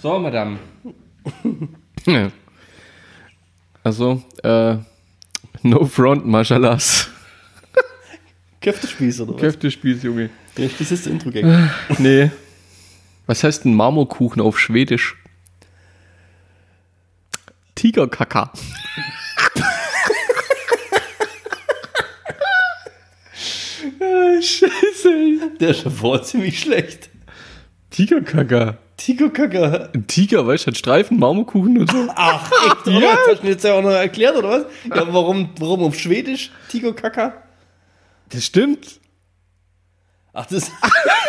So, Madame. Also, äh, no front, Mashallas. Köftespieß oder was? Köftespieß, Junge. Ja, das ist der Intro-Gag. Nee. Was heißt ein Marmorkuchen auf Schwedisch? Tigerkaka. Scheiße. Der ist schon vor ziemlich schlecht. Tigerkaka. Tigerkaka. Ein Tiger, weißt du, hat Streifen, Marmorkuchen und so. Ach, echt? Oder? Ja. Das hast du mir jetzt ja auch noch erklärt, oder was? Ja, warum, warum auf Schwedisch Tigerkaka? Das stimmt. Ach, das.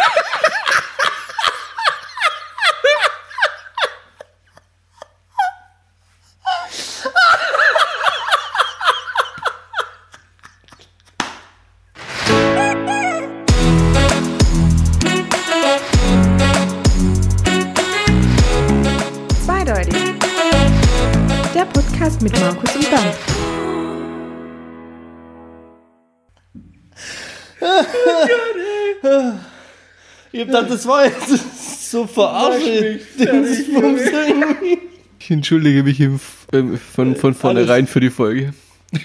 mit Markus und Bernd. Ich hab gedacht, das war jetzt so nicht. Ich entschuldige mich im, ähm, von, von vornherein für die Folge.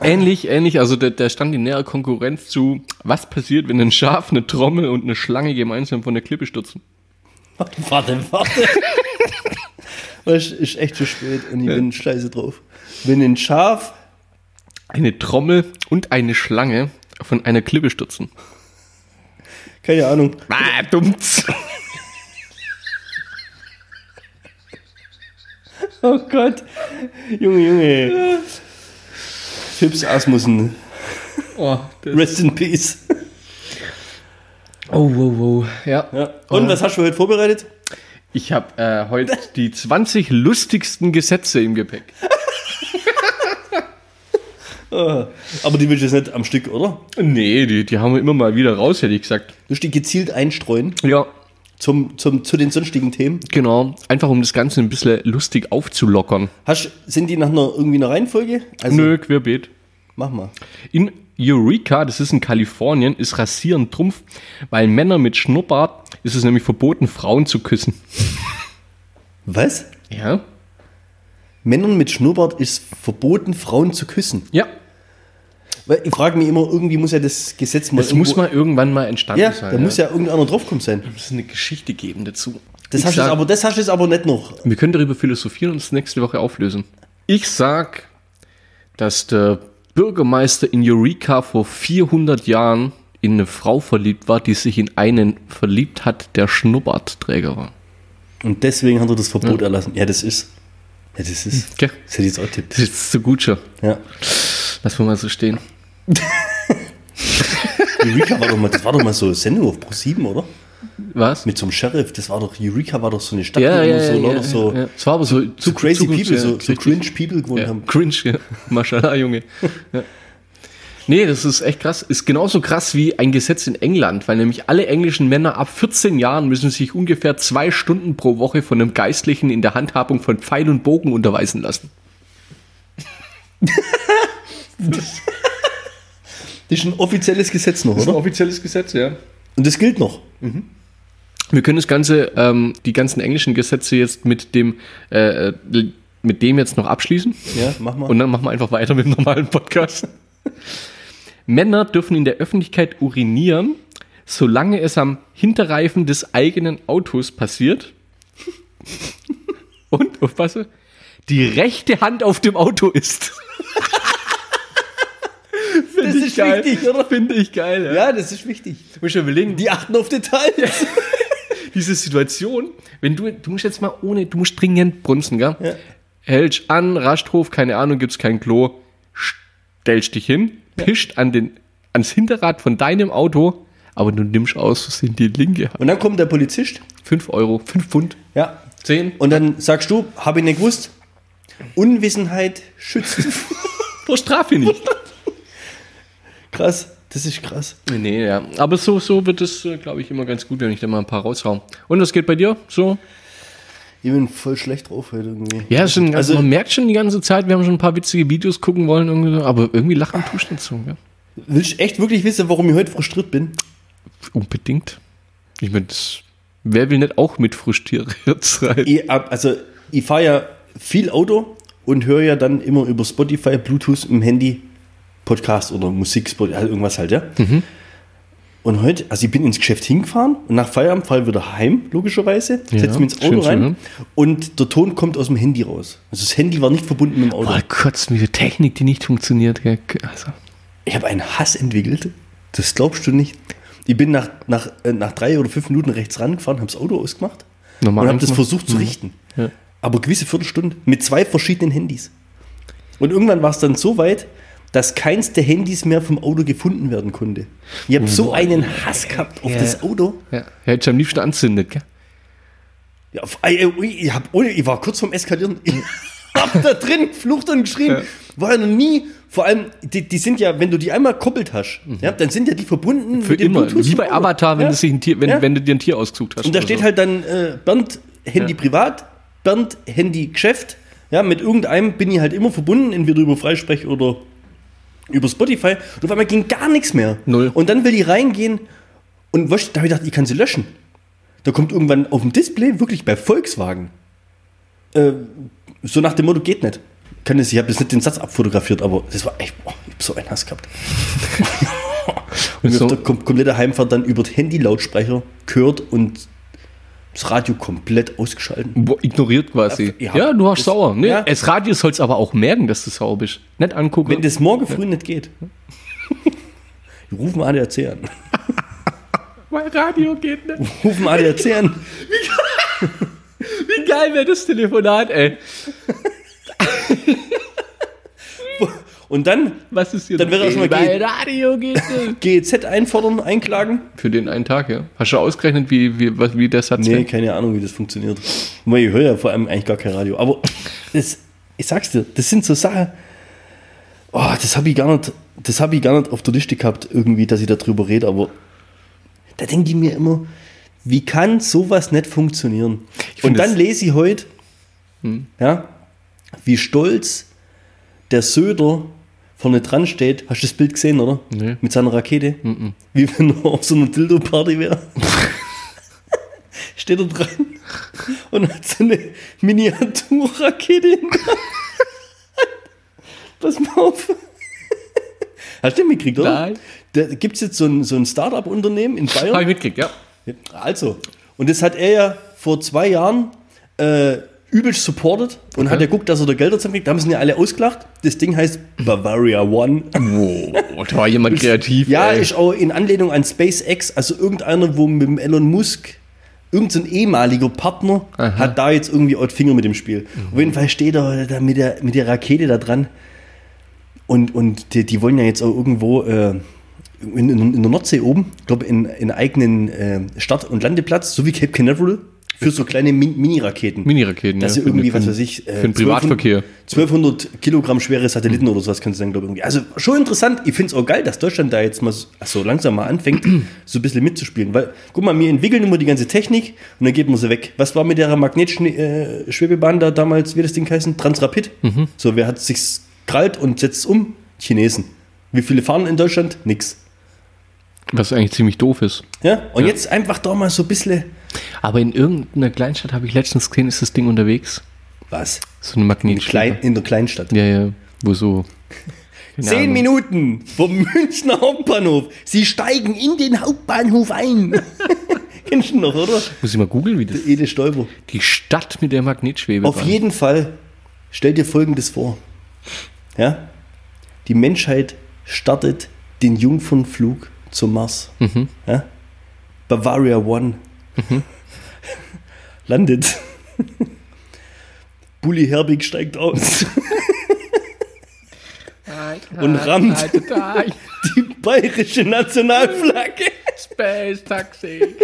ähnlich, ähnlich, also der, der stand in näherer Konkurrenz zu, was passiert, wenn ein Schaf, eine Trommel und eine Schlange gemeinsam von der Klippe stürzen? Warte, warte. Weißt, du, ist echt schon spät und ich bin scheiße drauf. Wenn ein Schaf, Eine Trommel und eine Schlange von einer Klippe stürzen. keine Ahnung, Ah, dummts. oh Gott, Junge, Junge. Fips Asmussen, Oh, rest in peace. Oh, wow, wow. Ja. Ja. Und was hast du heute vorbereitet? Ich habe äh, heute die 20 lustigsten Gesetze im Gepäck. Ah, Aber die willst du jetzt nicht am Stück, oder? Nee, die, die haben wir immer mal wieder raus, hätte ich gesagt. Du musst die gezielt einstreuen Ja, zum, zum, zu den sonstigen Themen. genau. Einfach um das Ganze ein bisschen lustig aufzulockern. Hast, sind die nach einer irgendwie einer Reihenfolge? Also, Nö, querbeet. Mach mal. In Eureka, das ist in Kalifornien, ist Rasieren Trumpf, weil Männer mit Schnurrbart ist es nämlich verboten, Frauen zu küssen. Was? Ja? Männern mit Schnurrbart ist verboten, Frauen zu küssen. Ja. Weil ich frage mich immer, irgendwie muss ja das Gesetz mal. Das muss mal irgendwann mal entstanden Ja, sein. da muss ja irgendeiner draufkommen sein. muss eine Geschichte geben dazu. Das Ich hast, du jetzt sag- aber, das hast du jetzt aber nicht noch. Wir können darüber philosophieren und es nächste Woche auflösen. Ich sag, dass der Bürgermeister in Eureka vor 400 Jahren in eine Frau verliebt war, die sich in einen verliebt hat, der Schnurrbartträger war. Und deswegen hat er das Verbot erlassen. Ja, das ist. Ja, das ist. Okay. Das hätte ich jetzt auch tippt. Das ist so gut schon. Ja. Lass mal so stehen. Eureka war doch mal, das war doch mal so eine Sendung auf Pro 7, oder? Was? Mit so einem Sheriff. Das war doch, Eureka war doch so eine Stadt, ja, wo ja, so ja, ja, so, ja. Es war aber so, so crazy Zukunft- people, ja, so, so cringe people gewohnt Ja, haben. cringe, ja. Mashallah, Junge. Ja. Nee, das ist echt krass. Ist genauso krass wie ein Gesetz in England, weil nämlich alle englischen Männer ab 14 Jahren müssen sich ungefähr zwei Stunden pro Woche von einem Geistlichen in der Handhabung von Pfeil und Bogen unterweisen lassen. Das ist ein offizielles Gesetz noch, oder? offizielles Gesetz, ja. Und das gilt noch. Wir können das Ganze, ähm, die ganzen englischen Gesetze jetzt mit dem, äh, äh, mit dem jetzt noch abschließen. Ja, mach mal. Und dann machen wir einfach weiter mit dem normalen Podcast. Männer dürfen in der Öffentlichkeit urinieren, solange es am Hinterreifen des eigenen Autos passiert. Und, aufpasse, die rechte Hand auf dem Auto ist. das ist wichtig, oder? Finde ich geil, ja. Ja, das ist wichtig. Du musst ja überlegen, Die achten auf Details. diese Situation, wenn du, du musst jetzt mal ohne, du musst dringend brunzen, gell? Ja. Hältst an, Rasthof, keine Ahnung, gibt's kein Klo, stellst dich hin, pischt an den, ans Hinterrad von deinem Auto, aber du nimmst aus Versehen die linke Hand. Und dann kommt der Polizist. 5 Euro, 5 Pfund, Ja. 10. Und dann sagst du, habe ich nicht gewusst. Unwissenheit schützt. Pro Strafe nicht. krass. Das ist krass. nee, ja. Aber so, so wird es, glaube ich, immer ganz gut, wenn ich da mal ein paar raushau. Und was geht bei dir? So? Ich bin voll schlecht drauf heute irgendwie. Ja, schon, also, man merkt schon die ganze Zeit, wir haben schon ein paar witzige Videos gucken wollen, irgendwie aber irgendwie lachen tust nicht so, gell? Willst du echt wirklich wissen, warum ich heute frustriert bin? Unbedingt. Ich meine, wer will nicht auch mit Frischtiere sein? Ich, also, ich fahre ja viel Auto und höre ja dann immer über Spotify, Bluetooth im Handy Podcast oder Musik, halt irgendwas halt, ja. Mhm. Und heute, also ich bin ins Geschäft hingefahren und nach Feierabend fahre ich wieder heim, logischerweise, Ja, setze mich ins schön Auto rein hören. und der Ton kommt aus dem Handy raus. Also das Handy war nicht verbunden mit dem Auto. Boah, mit der Technik, die nicht funktioniert. Also, Ich habe einen Hass entwickelt, das glaubst du nicht. Ich bin nach, nach, äh, nach drei oder fünf Minuten rechts rangefahren, habe das Auto ausgemacht Normal und habe das versucht zu richten. Ja. Aber gewisse Viertelstunde mit zwei verschiedenen Handys. Und irgendwann war es dann so weit, dass keins der Handys mehr vom Auto gefunden werden konnte. Ich habe so einen Hass gehabt auf Ja. das Auto. ja. Hätte ich am liebsten anzündet, gell? Ja, auf, ich, ich, hab, ich war kurz vorm Eskalieren. Ich hab da drin geflucht und geschrien. Ja. War ja noch nie. Vor allem, die, die sind ja, wenn du die einmal koppelt hast, ja, dann sind ja die verbunden Mhm. Für immer. Wie bei. Avatar, wenn, ja. ein Tier, wenn, wenn du dir ein Tier ausgesucht hast. Und da steht so. halt dann äh, Bernd Handy privat, Bernd Handy Geschäft. Ja, mit irgendeinem bin ich halt immer verbunden, entweder über Freisprech oder über Spotify. Und auf einmal ging gar nichts mehr. Null. Und dann will die reingehen und da habe ich gedacht, ich kann sie löschen. Da kommt irgendwann auf dem Display, wirklich bei Volkswagen, äh, so nach dem Motto, geht nicht. Kann das, ich habe jetzt nicht den Satz abfotografiert, aber das war echt, boah, ich habe so einen Hass gehabt. und So- so. der kom komplette Heimfahrt dann über den Handy-Lautsprecher gehört und das Radio komplett ausgeschalten. Boah, ignoriert quasi. Ja, Ja, du hast sauer. Nee, ja. Das Radio soll es aber auch merken, dass du sauer bist. Nicht angucken. Wenn das morgen früh nicht geht, rufen ADAC an. mein Radio geht nicht. Rufen ADAC an. Wie geil wäre das Telefonat, ey. Und dann Was ist hier? Dann wäre auch schon mal Radio. GEZ einfordern, einklagen. Für den einen Tag, ja. Hast du ausgerechnet, wie, wie, was, wie der Satz Nee, keine Ahnung, wie das funktioniert. Weil ich höre ja vor allem eigentlich gar kein Radio. Aber das, ich sag's dir, das sind so Sachen. Oh, das habe ich gar nicht, das habe ich gar nicht auf der Liste gehabt, irgendwie, dass ich darüber rede, aber da denke ich mir immer, wie kann sowas nicht funktionieren? Und dann lese ich heute, ja, wie stolz der Söder vorne dran steht. Hast du das Bild gesehen, oder? Nee. Mit seiner Rakete. Wie wenn er auf so einer Dildo-Party wäre. steht er dran und hat so eine Miniaturrakete in der Hand. Pass mal auf. Hast du den mitgekriegt, oder? Nein. Da gibt es jetzt so ein, so ein Start-up-Unternehmen in Bayern. Hab ich mitgekriegt, ja. Also, und das hat er ja vor zwei Jahren äh, übelst supported und hat ja geguckt, dass er da Gelder zusammenkriegt. Da haben sie ja alle ausgelacht. Das Ding heißt Bavaria One. Wow, da war jemand kreativ. Ja, ey. ist auch in Anlehnung an SpaceX, also irgendeiner, wo mit Elon Musk, irgendein ehemaliger Partner, Aha. hat da jetzt irgendwie auch die Finger mit dem Spiel. Auf jeden Fall steht er da mit der, mit der Rakete da dran. Und, und die, die wollen ja jetzt auch irgendwo äh, in, in, in der Nordsee oben, ich glaube, in, in eigenen äh, Start- und Landeplatz, so wie Cape Canaveral, für so kleine Min- Mini-Raketen. Mini-Raketen, Dass ja, sie irgendwie, für- was weiß ich, äh, für den Privatverkehr. 1200 Kilogramm schwere Satelliten oder sowas kannst du dann, glaube ich, irgendwie. Also schon interessant. Ich finde es auch geil, dass Deutschland da jetzt mal so, so langsam mal anfängt, so ein bisschen mitzuspielen. Weil, guck mal, wir entwickeln immer die ganze Technik und dann geben wir sie weg. Was war mit der magnetischen äh, da damals, wie das Ding heißen? Transrapid? Mhm. So, wer hat sich's krallt und setzt es um? Chinesen. Wie viele fahren in Deutschland? Nix. Was eigentlich ziemlich doof ist. Ja? Und jetzt einfach da mal so ein bisschen. Aber in irgendeiner Kleinstadt habe ich letztens gesehen, ist das Ding unterwegs. Was? So eine In, Magnetschwebe. Klein, in der Kleinstadt. Ja, ja, wo so. Zehn Ahnung. Minuten vom Münchner Hauptbahnhof. Sie steigen in den Hauptbahnhof ein. Kennst du noch, oder? Muss ich mal googeln, wie das. Ede Stolper. Die Stadt mit der Magnetschwebe. Auf jeden Fall, stell dir Folgendes vor. Ja? Die Menschheit startet den Jungfernflug zum Mars. Ja? Bavaria One landet. Bully Herbig steigt aus. Und rammt. Die bayerische Nationalflagge. Space Taxi.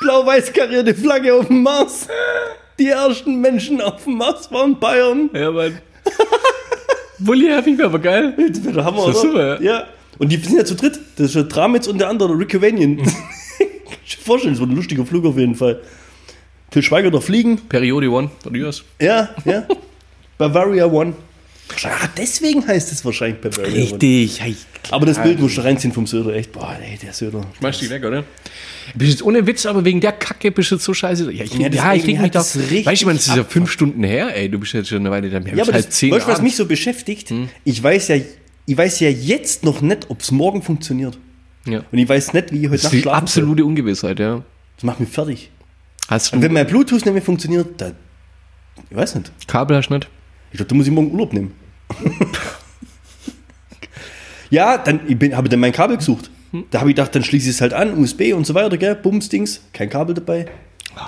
Blau-weiß karierte Flagge auf dem Mars. Die ersten Menschen auf dem Mars waren Bayern. Ja, Mann. Bulli Herbig wäre aber geil. Das wäre Hammer, Das ist oder? super, ja. Und die sind ja zu dritt. Das ist der Dramitz und der andere, Rick Cavanian. Du dir vorstellen, das war ein lustiger Flug auf jeden Fall. Till Schweiger da fliegen. Periode One, von. Ja, ja. Bavaria One. Ah, deswegen heißt es wahrscheinlich Bavaria. Richtig. Hey, Aber das Bild musst du reinziehen vom Söder, echt. Boah, ey, der Söder. Machst dich weg, oder? Bist jetzt ohne Witz, aber wegen der Kacke bist du jetzt so scheiße. Ja, ich, Ja, ja, das- ich leg mich da. das Weißt du, man, es ist ja fünf Stunden her, ey. Du bist jetzt schon eine Weile da. Ja, aber halt das, zehn weißt du, was mich so beschäftigt? Ich weiß ja, ich weiß ja jetzt noch nicht, ob es morgen funktioniert. Ja. Und ich weiß nicht, wie ich heute Das ist Nacht die schlafen soll. absolute Ungewissheit, ja. Das macht mich fertig. Hast Und du wenn mein Bluetooth nicht mehr funktioniert, dann. Ich weiß nicht. Kabel hast du nicht? Ich glaube, da muss ich morgen Urlaub nehmen. ja, dann ich habe dann mein Kabel gesucht. Da habe ich gedacht, dann schließe ich es halt an, USB und so weiter, gell? Bums, Dings, kein Kabel dabei.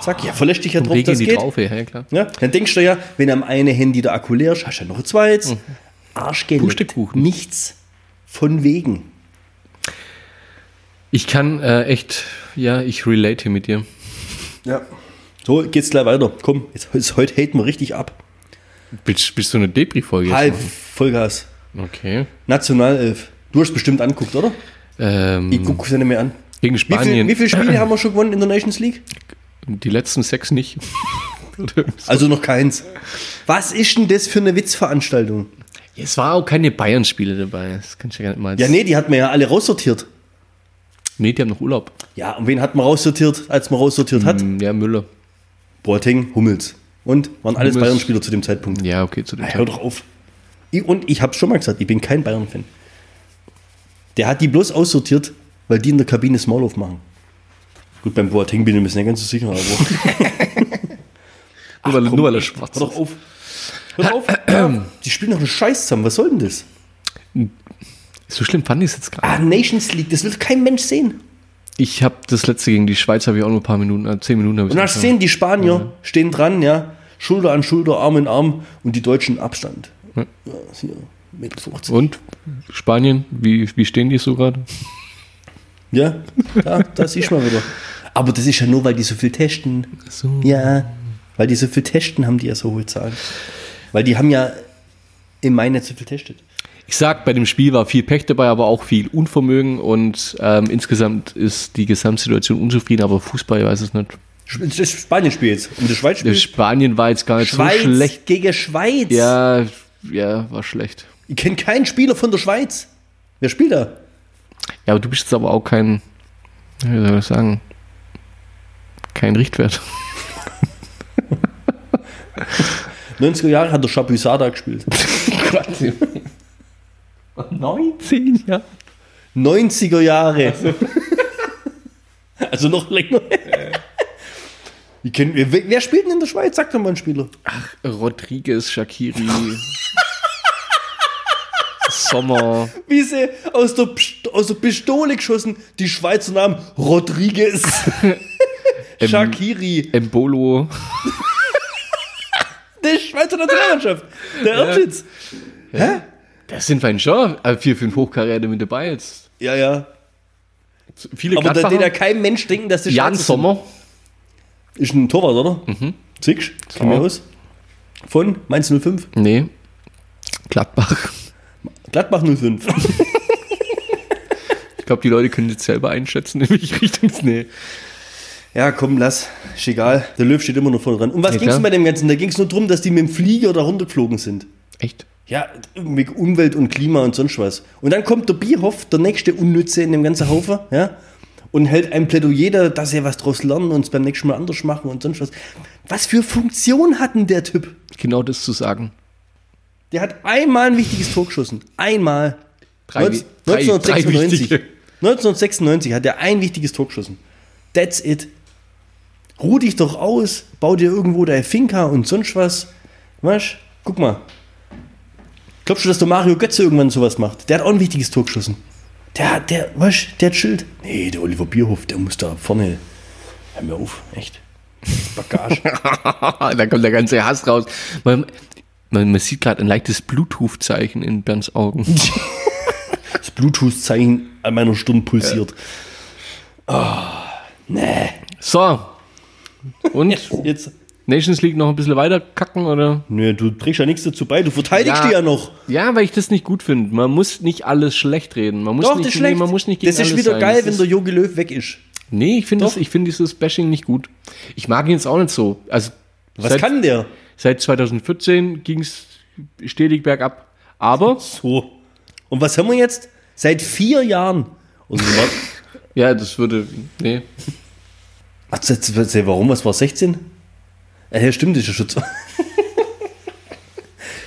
Zack, ja, verlässt dich ja drauf, die geht. drauf, ja, klar. Ja, dann denkst du ja, wenn am einen Handy der Akku leer ist, hast du ja noch ein zweites. Arschgeld. Pustekuchen. Nichts von wegen. Ich kann äh, echt, ja, ich relate mit dir. Ja. So, geht's gleich weiter. Komm, jetzt, jetzt heute haten wir richtig ab. Bist, bist du eine Depri-Folge? jetzt Halb? Vollgas. Okay. Nationalelf. Du hast bestimmt anguckt, oder? Ähm, Ich gucke es ja nicht mehr an. gegen Wie, viel, Spanien. wie viele Spiele haben wir schon gewonnen in der Nations League? Die letzten sechs nicht. Also noch keins. Was ist denn das für eine Witzveranstaltung? es war auch keine Bayern-Spiele dabei. Das kann ich ja gar nicht mal. Ja, nee, die hat man ja alle raussortiert. Nee, die haben noch Urlaub. Ja, und wen hat man raussortiert, als man raussortiert hat? Hm, Ja, Müller. Boateng, Hummels. Und waren alles. Bayern-Spieler zu dem Zeitpunkt. Ja, okay, zu dem Hör doch auf. Ich, und ich habe schon mal gesagt, ich bin kein Bayern-Fan. Der hat die bloß aussortiert, weil die in der Kabine Small machen. Gut, beim Boateng bin ich mir nicht ganz so sicher, aber Nur weil, komm, nur weil er schwarz hör doch ist. auf. Hör doch auf. Die spielen doch einen Scheiß zusammen. Was soll denn das? So schlimm fand ich es jetzt gerade. Ah, Nations League, das will kein Mensch sehen. Ich habe das letzte gegen die Schweiz habe ich auch nur ein paar Minuten, äh, zehn Minuten Und dann gesehen, die Spanier stehen dran, ja, Schulter an Schulter, Arm in Arm und die Deutschen Abstand. Ja. Ja, hier, Meter 50. Und Spanien, wie, wie stehen die so gerade? Ja, da, da siehst du mal wieder. Aber das ist ja nur, weil die so viel testen. So. Ja, weil die so viel testen, haben die ja so hohe Zahlen. Weil die haben ja im Mai nicht so viel testet. Ich sag, bei dem Spiel war viel Pech dabei, aber auch viel Unvermögen und ähm, insgesamt ist die Gesamtsituation unzufrieden, aber Fußball, ich weiß es nicht. Das Spanien-Spiel jetzt. Und das Schweiz-Spiel? Spanien war jetzt gar nicht Schweiz so schlecht. gegen Schweiz. Ja, ja, war schlecht. Ich kenne keinen Spieler von der Schweiz. Wer spielt da? Ja, aber du bist jetzt aber auch kein, wie soll ich sagen, kein Richtwert. 90er Jahre hat der Chapuisada gespielt. 19, ja. 90er Jahre. Also noch länger. Ich kenn, wer, wer spielt denn in der Schweiz? Sag doch mal einen Spieler. Rodriguez, Shakiri, Sommer. Wie sie aus der, Pst- aus der Pistole geschossen, die Schweizer Namen Rodriguez, Shakiri, Embolo. der Schweizer Nationalmannschaft, der Erbschitz. Das sind fein schon äh, vier, fünf Hochkaräte mit dabei jetzt. Ja, ja. Viele Aber da ja kein Mensch denken, dass der Jan Sommer. sind. Ist ein Torwart, oder? Mhm. Ja. aus. Von Mainz 05. Nee. Gladbach. Gladbach 05. Ich glaube, die Leute können jetzt selber einschätzen, in welche Richtung es nee. Ja, komm, lass. Ist egal. Der Löw steht immer noch vorne dran. Um was Ja, ging es bei dem Ganzen? Da ging es nur darum, dass die mit dem Flieger da runtergeflogen sind. Echt? Ja, irgendwie Umwelt und Klima und sonst was. Und dann kommt der Bierhoff, der nächste Unnütze in dem ganzen Haufen, ja, und hält ein Plädoyer, da, dass sie was draus lernen und es beim nächsten Mal anders machen und sonst was. Was für Funktion hat denn der Typ? Genau das zu sagen. Der hat einmal ein wichtiges Tor geschossen. Einmal. Drei, 19- drei, drei 1996. wichtige. 1996 hat er ein wichtiges Tor geschossen. That's it. Ruh dich doch aus, bau dir irgendwo deine Finca und sonst was. Weißt Guck mal. Glaubst du, dass der Mario Götze irgendwann sowas macht? Der hat auch ein wichtiges Tor geschossen. Der, der, weißt der hat Schild. Nee, der Oliver Bierhoff, der muss da vorne. Hör mir auf, echt. Bagage. da kommt der ganze Hass raus. Man, man, man sieht gerade ein leichtes Bluetooth-Zeichen in Bernds Augen. Das Bluetooth-Zeichen an meiner Stirn pulsiert. Ah, nee. So. Und Jetzt. Nations League noch ein bisschen weiter kacken oder? Nee, du trägst ja nichts dazu bei. Du verteidigst Ja. die ja noch. Ja, weil ich das nicht gut finde. Man muss nicht alles schlecht reden. Man muss Doch, nicht, das ist schlecht. man muss nicht gegen das ist wieder sein. geil, Das wenn der Jogi Löw weg ist. Nee, ich finde finde dieses Bashing nicht gut. Ich mag ihn jetzt auch nicht so. Also Was seit, kann der? seit 2014 ging es stetig bergab. Aber, So. Und was haben wir jetzt? Seit vier Jahren. Ja, das würde, nee. Ach, warum? Was war 16? Ja, stimmt, das ist ja schon.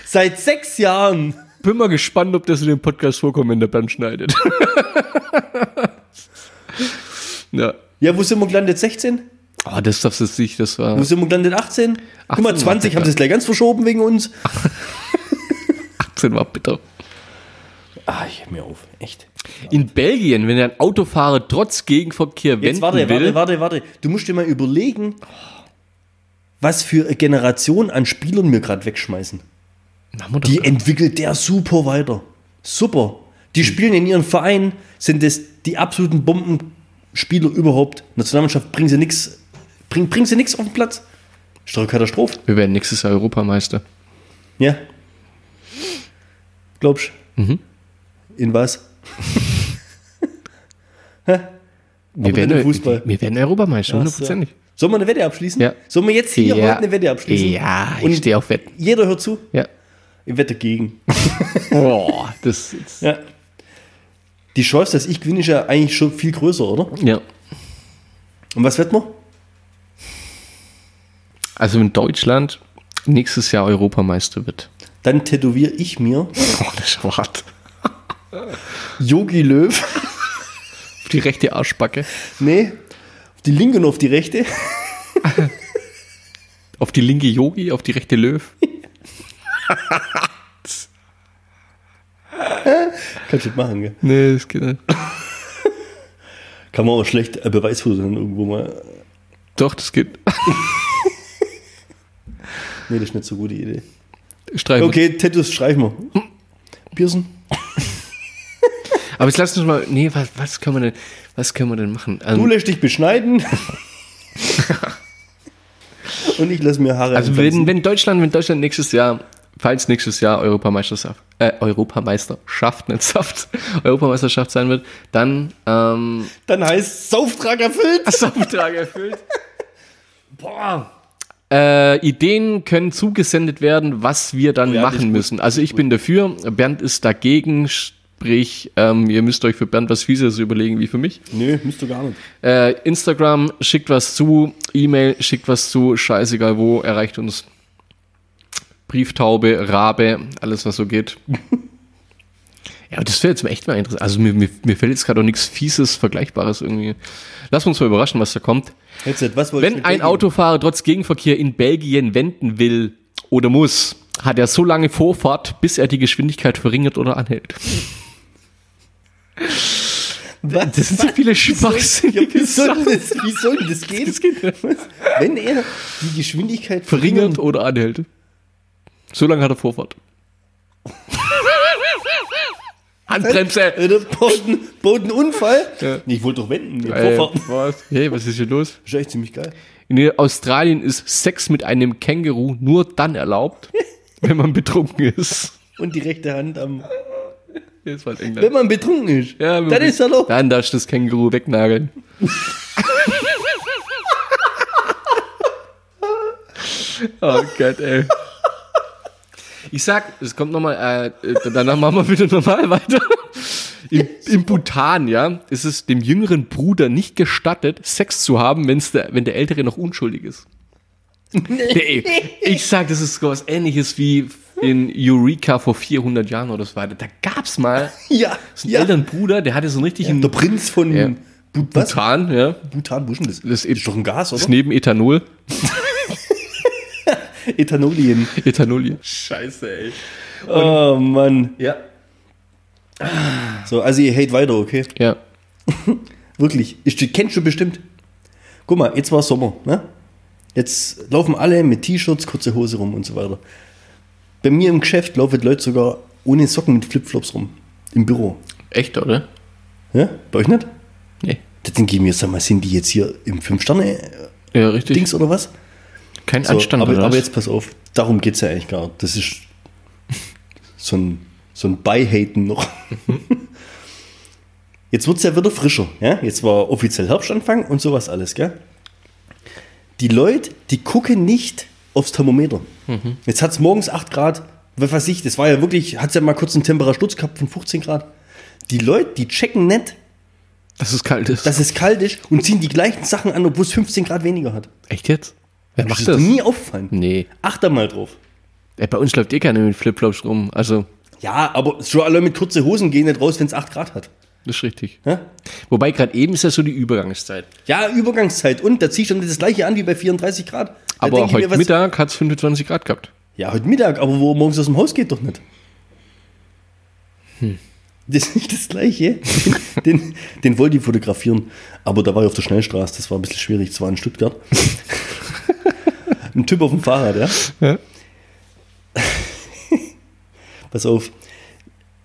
Seit sechs Jahren. Bin mal gespannt, ob das in dem Podcast vorkommt, wenn der Bernd schneidet. ja. Ja, wo sind wir gelandet? 16? Oh, das darfst du nicht, das war Wo sind wir gelandet? 18? Guck mal, 18 20 war haben sie es gleich ganz verschoben wegen uns. 18 war bitter. Ah, ich hör mir auf. Echt. In Belgien, wenn ein Autofahrer trotz Gegenverkehr Jetzt wenden warte, will, warte, warte, warte. Du musst dir mal überlegen, was für eine Generation an Spielern wir gerade wegschmeißen. Die entwickelt der super weiter. Super. Die spielen in ihren Verein, sind das die absoluten Bombenspieler überhaupt. Nationalmannschaft bringen sie nichts, bring, bringen sie nichts auf den Platz. Ist doch eine Katastrophe. wir werden nächstes Jahr Europameister. Ja. Glaubst du? Mhm. In was? Wir werden, im Fußball. wir werden Europameister, hundertprozentig. Sollen wir eine Wette abschließen? Ja. Sollen wir jetzt hier Ja. heute eine Wette abschließen? Ja, ich Und stehe auf Wetten. jeder hört zu. Ja. Ich wette gegen. Oh, das ist, Ja. Die Chance, dass ich gewinne, ist ja eigentlich schon viel größer, oder? ja. Und was wetten wir? Also wenn Deutschland nächstes Jahr Europameister wird. Dann tätowiere ich mir Oh, das ist hart. Yogi Löw. Auf die rechte Arschbacke. Nee, die linke und auf die rechte. Auf die linke Yogi, auf die rechte Löw. Kannst du nicht machen, gell? Nee, das geht nicht. Kann man aber schlecht ein Beweisfoto dann irgendwo mal. Doch, das geht. Nee, das ist nicht so gute Idee. Streifen. Okay, Tattoos streichen wir. Piercen? Aber jetzt lass uns mal. Nee, was, was können wir denn, was können wir denn machen? Du Ähm, lässt dich beschneiden. und ich lasse mir Haare also wenn, wenn Deutschland, wenn Deutschland nächstes Jahr, falls nächstes Jahr Europameisterschaft, äh, Europameisterschaft, nicht Saft, Europameisterschaft sein wird, dann ähm, Dann heißt Sauftrag erfüllt. Auftrag erfüllt. Boah. Äh, Ideen können zugesendet werden, was wir dann Ja, machen müssen. Also ich bin dafür, Bernd ist dagegen, sprich, ähm, ihr müsst euch für Bernd was Fieses überlegen wie für mich. Nö, müsst du gar nicht. Äh, Instagram schickt was zu, E-Mail schickt was zu, scheißegal wo, erreicht uns. Brieftaube, Rabe, alles was so geht. ja, das wäre jetzt echt mal interessant. Also mir, mir, mir fällt jetzt gerade auch nichts Fieses, Vergleichbares irgendwie. Lass uns mal überraschen, was da kommt. Headset, was Wenn ein? Autofahrer trotz Gegenverkehr in Belgien wenden will oder muss, hat er so lange Vorfahrt, bis er die Geschwindigkeit verringert oder anhält. Was? Das sind so viele Ja, schwachsinnige wie, soll Sachen. das, wie soll das gehen? Das geht? Wenn er die Geschwindigkeit Verringert oder anhält. So lange hat er Vorfahrt. Handbremse! Äh, der baut einen, baut einen Unfall. Ja. Ich wollte doch wenden. Vorfahrten. was? Hey, was ist hier los? Das ist echt ziemlich geil. In Australien ist Sex mit einem Känguru nur dann erlaubt, wenn man betrunken ist. Und die rechte Hand am. Das war England. Wenn man betrunken ist. Ja, dann ist er doch. Dann darfst du das Känguru wegnageln. oh Gott, ey. Ich sag, es kommt nochmal, äh, äh, danach machen wir wieder normal weiter. Im, Im Bhutan, ja, ist es dem jüngeren Bruder nicht gestattet, Sex zu haben, wenn's der, wenn der Ältere noch unschuldig ist. Nee, ich sag, das ist was ähnliches wie in Eureka vor 400 Jahren oder so weiter. Da gab's mal Ja, so einen ja. älteren Bruder, der hatte so einen richtigen Der Prinz von Ja. Bu- was? Bhutan, ja. Bhutan, wo ist denn das? Das ist doch ein Gas, Das oder? neben Ethanol. Ethanolien. Ethanolien. Scheiße, ey. Oh Mann. Ja. So, also ihr hate weiter, okay? Ja. Wirklich. Ich, kennst du bestimmt. Guck mal, jetzt war Sommer, ne? Jetzt laufen alle mit T-Shirts, kurze Hose rum und so weiter. Bei mir im Geschäft laufen Leute sogar ohne Socken mit Flipflops rum. Im Büro. Echt, oder? Ja? Bei euch nicht? Nee. Da denke ich mir, sag mal, sind die jetzt hier im Fünf-Sterne-Dings Ja, oder was? Kein So, Anstand, aber, aber jetzt pass auf, darum geht es ja eigentlich gar nicht. Das ist so ein, so ein Beihaten noch. Jetzt wird es ja wieder frischer. Ja? Jetzt war offiziell Herbstanfang und sowas alles. Gell? Die Leute, die gucken nicht aufs Thermometer. Mhm. Jetzt hat es morgens 8 Grad, Was weiß ich, das war ja wirklich, hat ja mal kurz einen Temperatursturz gehabt von 15 Grad. Die Leute, die checken nicht, Dass es kalt ist. dass es kalt ist und ziehen die gleichen Sachen an, obwohl es 15 Grad weniger hat. Echt jetzt? Wer Das macht ist das? dir nie aufgefallen. Nee. Acht da mal drauf. Ey, bei uns läuft eh keiner mit Flipflops rum. Also, Ja, aber schon alle mit kurzen Hosen gehen nicht raus, wenn es 8 Grad hat. das ist richtig. Ja? Wobei gerade eben ist ja so die Übergangszeit. Ja, Übergangszeit. Und da ziehst du dann das gleiche an wie bei 34 Grad. Aber mir, heute was- Mittag hat es 25 Grad gehabt. Ja, heute Mittag, aber wo morgens aus dem Haus geht doch nicht. Das ist nicht das Gleiche. Den, den, den wollte ich fotografieren. Aber da war ich auf der Schnellstraße, das war ein bisschen schwierig, das war in Stuttgart. ein Typ auf dem Fahrrad, ja. Ja. Pass auf.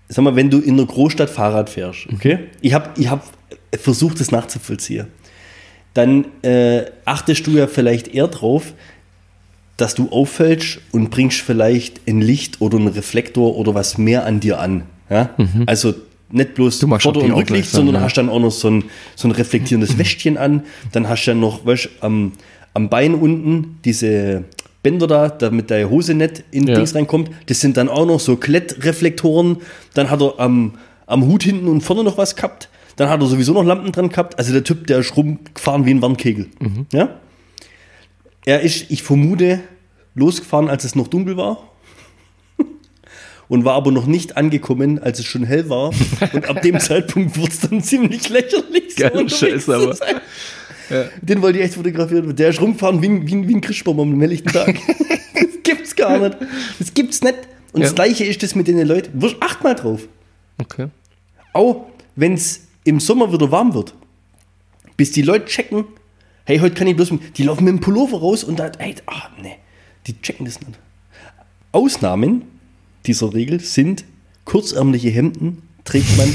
Sag mal, wenn du in einer Großstadt Fahrrad fährst, okay? Ich habe ich hab versucht, das nachzuvollziehen. Dann äh, achtest du ja vielleicht eher drauf, dass du auffällst und bringst vielleicht ein Licht oder einen Reflektor oder was mehr an dir an. Ja? Also nicht bloß Du Vorder- und Rücklicht, sondern ja. hast dann auch noch so ein, so ein reflektierendes Wäschchen an. Dann hast du dann noch weißt, am, am Bein unten diese Bänder da, damit deine Hose nicht in Ja. Dings reinkommt. Das sind dann auch noch so Klettreflektoren. Dann hat er am, am Hut hinten und vorne noch was gehabt. Dann hat er sowieso noch Lampen dran gehabt. Also der Typ, der ist rumgefahren wie ein Warnkegel. Ja? Er ist, ich vermute, losgefahren, als es noch dunkel war. Und war aber noch nicht angekommen, als es schon hell war. Und ab dem Zeitpunkt wurde es dann ziemlich lächerlich. so Geil, unterwegs Scheiß, zu aber. sein. Den wollte ich echt fotografieren. Der ist rumgefahren wie, ein- wie, wie ein Christbaum am helllichten Tag. das gibt's gar nicht. Das gibt's nicht. Und das Ja. Gleiche ist das mit den Leuten. Wirst achtmal drauf. Okay. Auch wenn es im Sommer wieder warm wird, bis die Leute checken, hey, heute kann ich bloß, mit, die laufen mit dem Pullover raus und da, hey, ah, nee, die checken das nicht. Ausnahmen dieser Regel sind kurzärmliche Hemden trägt man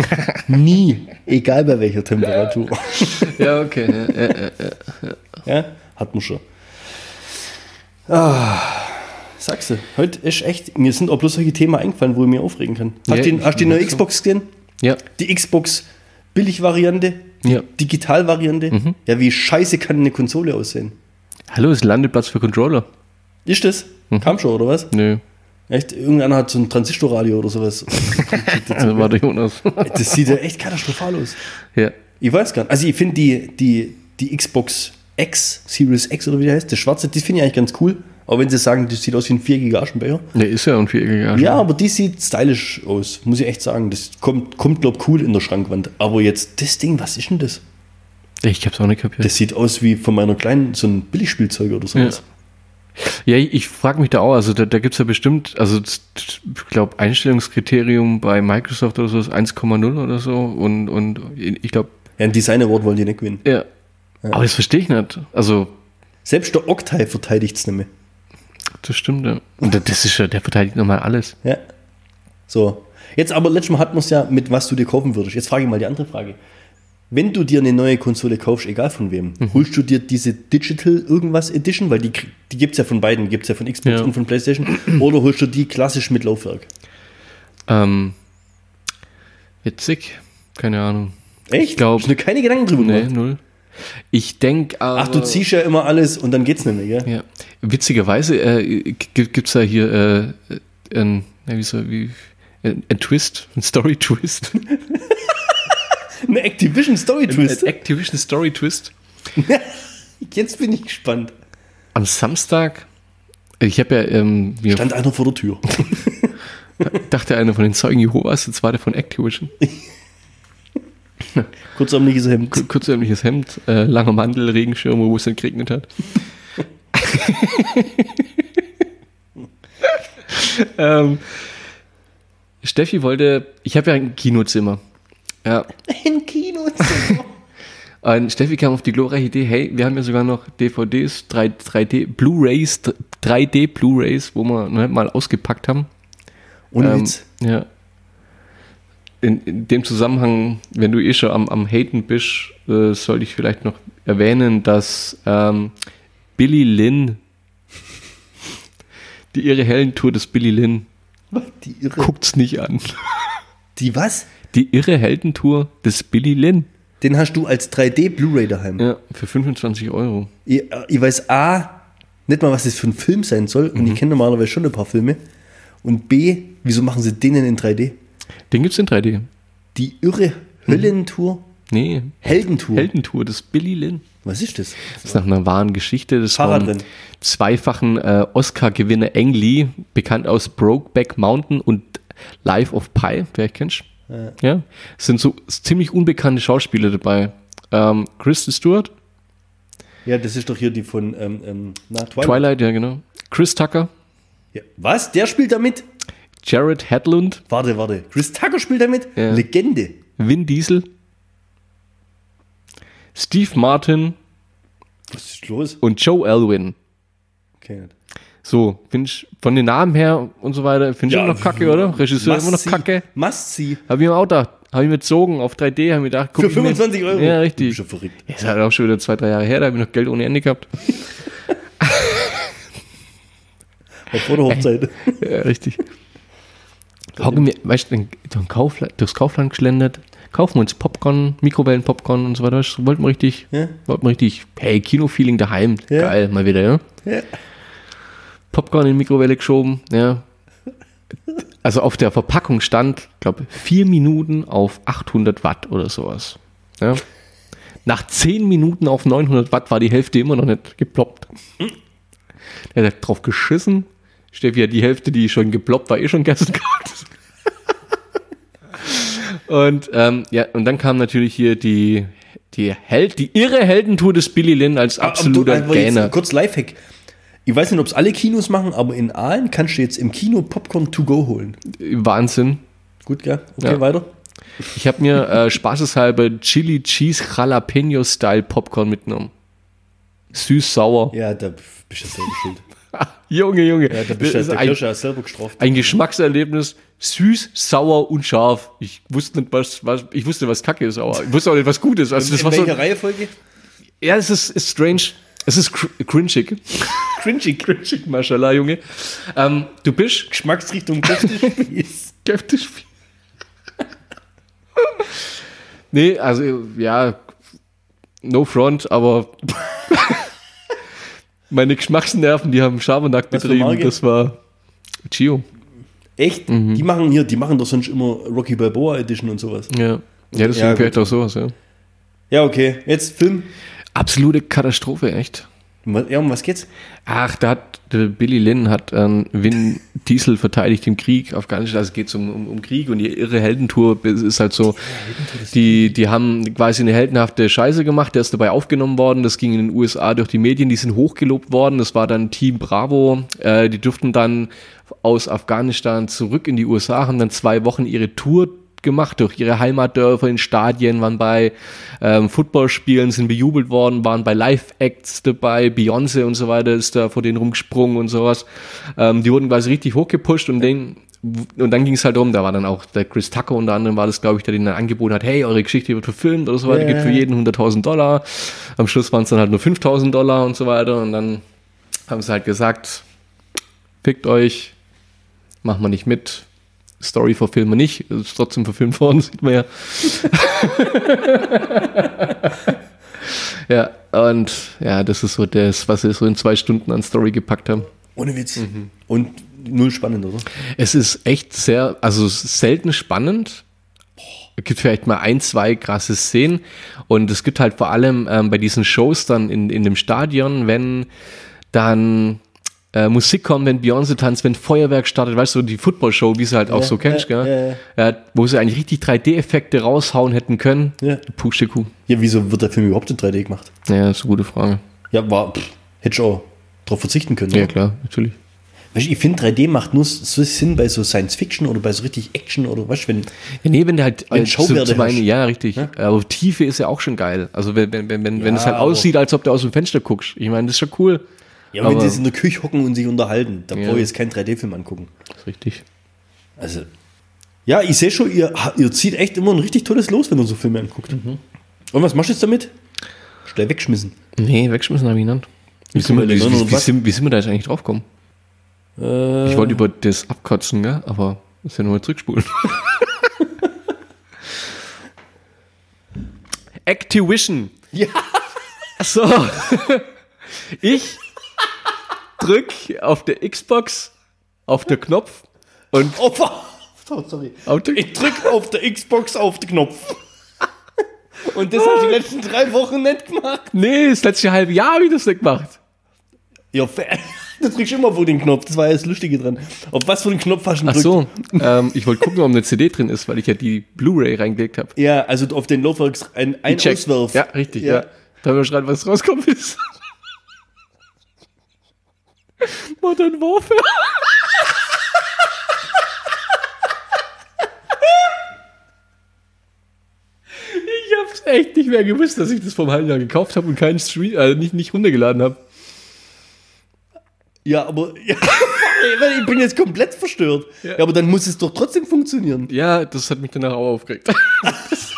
nie, egal bei welcher Temperatur. Ja, okay. Ja, ja, ja. Ja, hat man schon. Ah, sagst du, heute ist echt, mir sind auch bloß solche Themen eingefallen, wo ich mir aufregen kann. Hast Ja, du hast du die neue. Xbox gesehen? ja. Die Xbox Billig-Variante, Ja. Digital-Variante. Ja, wie scheiße kann eine Konsole aussehen? Hallo, ist Landeplatz für Controller. Ist das? Kam schon, oder was? Nö. Echt? Irgendeiner hat so ein Transistorradio oder sowas. Also war der Jonas. Das sieht ja echt katastrophal aus. ja. Ich weiß gar nicht. Also ich finde die, die, die Xbox X, Series X oder wie der heißt, das schwarze, das finde ich eigentlich ganz cool. Aber wenn sie sagen, das sieht aus wie ein 4 Aschenbecher. Der ist ja ein viereckiger. Ja, aber die sieht stylisch aus, muss ich echt sagen. Das kommt, kommt glaube cool in der Schrankwand. Aber jetzt das Ding, was ist denn das? Ich hab's auch nicht kapiert. Das sieht aus wie von meiner kleinen, so ein Billigspielzeug oder sowas. Ja, ich, ich frage mich da auch, also da, da gibt es ja bestimmt, also ich glaube, Einstellungskriterium bei Microsoft oder so ist 1,0 oder so und, und ich glaube, Ja, ein Design Award wollen die nicht gewinnen. ja. Aber das verstehe ich nicht. Also, Selbst der Octave verteidigt es nicht mehr. Das stimmt, ja. Und da- das ist ja, der verteidigt nochmal alles. Ja. So. Jetzt aber letztes Mal hatten wir es ja mit, was du dir kaufen würdest. Jetzt frage ich mal die andere Frage. Wenn du dir eine neue Konsole kaufst, egal von wem, Mhm. holst du dir diese Digital irgendwas Edition, weil die, die gibt es ja von beiden, gibt es ja von Xbox Ja. und von Playstation, oder holst du die klassisch mit Laufwerk? Ähm, witzig, keine Ahnung. Echt? Ich glaub- Hast du keine Gedanken drüber Nee, gemacht? null. Ich denke aber. Ach, du ziehst ja immer alles und dann geht's nicht mehr, gell? Ja. Witzigerweise äh, gibt es ja hier äh, ein, wie so, wie, ein, ein Twist, ein Story-Twist. Eine Activision Story Twist. Ein Activision Story Twist. Jetzt bin ich gespannt. Am Samstag, ich habe ja, ähm, Stand einer vor der Tür. dachte einer von den Zeugen Jehovas, jetzt war der von Activision. Kurzärmliches Hemd. Kur- Kurzärmliches Hemd, äh, langer Mantel, Regenschirm, wo es dann geregnet hat. ähm, Steffi wollte, ich habe ja ein Kinozimmer. Ja, Ein Kinozimmer. Und Steffi kam auf die glorreiche Idee, hey, wir haben ja sogar noch DVDs, 3, 3D, Blu-Rays, 3D Blu-Rays, wo wir noch nicht mal ausgepackt haben. Ohne Ähm, Witz. Ja. In, in dem Zusammenhang, wenn du eh schon am, am Haten bist, äh, sollte ich vielleicht noch erwähnen, dass ähm, Billy Lynn, die irre Heldentour des Billy Lynn, Die irre. guckt's nicht an. Die was? Die irre Heldentour des Billy Lynn. Den hast du als 3D Blu-ray daheim. Ja, für 25 Euro. Ich, äh, ich weiß A, nicht mal, was das für ein Film sein soll. Und ich kenne normalerweise schon ein paar Filme. Und B, wieso machen sie den denn in 3D? Den gibt's in 3D. Die irre Höllentour, Nee, Heldentour. Heldentour, das ist Billy Lynn. Was ist das? Das ist nach einer wahren Geschichte des Fahrradrennen. zweifachen äh, Oscar-Gewinner Ang Lee, bekannt aus Brokeback Mountain und Life of Pi, wer kennst. Ja. ja. Es sind so ziemlich unbekannte Schauspieler dabei. Ähm, Kristen Stewart, Ja, das ist doch hier die von ähm, ähm, na, Twilight. Twilight, ja genau. Chris Tucker, Ja. Was? Der spielt damit? Jared Hedlund, Warte, warte. Chris Tucker spielt damit? Ja. Legende. Vin Diesel, Steve Martin Was ist los? und Joe Alwyn. Okay. So, finde ich von den Namen her und so weiter, finde ich immer noch kacke, oder? Regisseur immer noch see. kacke. Must see. Habe ich mir auch gedacht, habe ich mir gezogen auf 3D, habe mir gedacht, guck Für ich mir- 25 Euro. Ja, richtig. schon verrückt. Ja, ist halt auch schon wieder zwei, drei Jahre her, da habe ich noch Geld ohne Ende gehabt. Vor der Hochzeit. Ja, richtig. Hocken wir, weißt du, durch Kaufland, durchs Kaufland geschlendert, kaufen wir uns Popcorn, Mikrowellen-Popcorn und so weiter. Wollten wir richtig, Ja. wollten wir richtig, hey, Kino-Feeling daheim. Ja. Geil, mal wieder, ja. Ja. Popcorn in die Mikrowelle geschoben, ja. Also auf der Verpackung stand, glaube vier Minuten auf 800 Watt oder sowas. Ja. Nach zehn Minuten auf 900 Watt war die Hälfte immer noch nicht geploppt. Er hat drauf geschissen. Steffi hat die Hälfte, die schon geploppt war, eh schon gegessen gehabt. Und ähm, ja, und dann kam natürlich hier die die Held, die irre Heldentour des Billy Lynn als absoluter Aber jetzt Gainer. Kurz Lifehack. Ich weiß nicht, ob es alle Kinos machen, aber in Aalen kannst du jetzt im Kino Popcorn to go holen. Wahnsinn. Gut, gell? Okay, Ja. weiter. Ich habe mir äh, spaßeshalber Chili Cheese Jalapeno Style Popcorn mitgenommen. Süß sauer. Ja, da bist du selber schuld. Junge, Junge. Ja, da bist das ist der ein, Kirsche selber gestraft. ein Geschmackserlebnis. Süß, sauer und scharf. Ich wusste nicht, was, was ich wusste, was Kacke ist, aber ich wusste auch nicht, was gut ist. Also das in war so, welcher Reihenfolge? ja, es ist, ist strange. Es ist cr cringig. cringig, cringig, mashallah, Junge. Ähm, du bist Geschmacksrichtung Kräftespieß. Kräftig. nee, also ja, no front, aber meine Geschmacksnerven, die haben Schabernack betrieben. Das war Gio. Echt? Mhm. Die machen hier, die machen doch sonst immer Rocky Balboa Edition und sowas. Ja. Ja, deswegen Ja, vielleicht auch sowas, ja. Ja, okay. Jetzt Film. Absolute Katastrophe, echt. Ja, um was geht's? Ach, da hat der Billy Lynn hat ähm, Vin Diesel verteidigt im Krieg, Afghanistan, also es geht um, um, um Krieg und die ihre Heldentour ist halt so, die, die haben quasi eine heldenhafte Scheiße gemacht, der ist dabei aufgenommen worden, das ging in den USA durch die Medien, die sind hochgelobt worden, das war dann Team Bravo, äh, die durften dann aus Afghanistan zurück in die USA, haben dann zwei Wochen ihre Tour gemacht durch ihre Heimatdörfer in Stadien, waren bei ähm, Footballspielen, sind bejubelt worden, waren bei Live-Acts dabei, Beyoncé und so weiter ist da vor denen rumgesprungen und sowas. Ähm, die wurden quasi richtig hochgepusht und den und dann ging es halt darum, da war dann auch der Chris Tucker unter anderem war das, glaube ich, der denen dann angeboten hat, hey, eure Geschichte wird verfilmt oder so weiter, Ja. gibt für jeden 100.000 Dollar. Am Schluss waren es dann halt nur 5.000 Dollar und so weiter und dann haben sie halt gesagt, fickt euch, machen wir nicht mit, Story verfilmen wir nicht, ist trotzdem verfilmt worden, sieht man ja. ja, und ja, das ist so das, was sie so in zwei Stunden an Story gepackt haben. Ohne Witz. Mhm. Und null spannend, oder? Es ist echt sehr, also selten spannend. Es gibt vielleicht mal ein, zwei krasse Szenen. Und es gibt halt vor allem ähm, bei diesen Shows dann in, in dem Stadion, wenn dann äh, Musik kommt, wenn Beyoncé tanzt, wenn Feuerwerk startet, weißt du, die Football-Show, wie sie halt auch so kennst, ja, gell? ja, Ja, wo sie eigentlich richtig 3D-Effekte raushauen hätten können. Ja. Pustekuh. Ja, wieso wird der Film überhaupt in 3D gemacht? Ja, das ist eine gute Frage. Ja, war, pff, hätte ich auch drauf verzichten können. Ja, oder? klar, natürlich. Weißt, du, ich finde 3D macht nur so Sinn bei so Science Fiction oder bei so richtig Action oder du, wenn. Ja, nee, wenn der halt Wenn äh, zum einen, hast. ja, richtig. Aber Tiefe ist ja auch schon geil. Also wenn, wenn, wenn, wenn, wenn Ja, es halt aussieht, als ob du aus dem Fenster guckst. Ich meine, das ist schon cool. Ja, aber wenn Aber- die in der Küche hocken und sich unterhalten, da Ja. brauche ich jetzt keinen 3D-Film angucken. Das ist richtig. Also. Ja, ich sehe schon, ihr, ihr zieht echt immer ein richtig tolles Los, wenn ihr so Filme anguckt. Mhm. Und was machst du jetzt damit? Schnell wegschmissen. Nee, wegschmissen habe ich genannt. Wie sind, wir, wie, sind, wie sind wir da jetzt eigentlich drauf gekommen? Äh, Ich wollte über das abkotzen, gell? aber das ist ja nur mal zurückspulen. Activision. Ja. So. Ich drück auf der Xbox auf den Knopf Und Auf, oh, sorry. Auf der- ich drück auf der Xbox auf den Knopf. Und das habe ich die letzten drei Wochen nicht gemacht. nee, das letzte halbe Jahr habe ich das nicht gemacht. Ja, du drückst immer auf den Knopf. Das war ja das Lustige dran. Auf was für einen Knopf hast du Ach gedrückt? so, ähm, ich wollte gucken, ob eine CD drin ist, weil ich ja die Blu-ray reingelegt habe. Ja, also auf den Laufwerks ein, ein Check. Auswerf. Ja, richtig, Ja. ja. Da haben wir schreiben, was rauskommt ist. Modern Warfare. Ich hab's echt nicht mehr gewusst, dass ich das vom halben Jahr gekauft habe und keinen Stream, äh, nicht, nicht runtergeladen habe. Ja, aber ja, ich bin jetzt komplett verstört. Ja. Ja. aber dann muss es doch trotzdem funktionieren. Ja, das hat mich danach auch aufgeregt.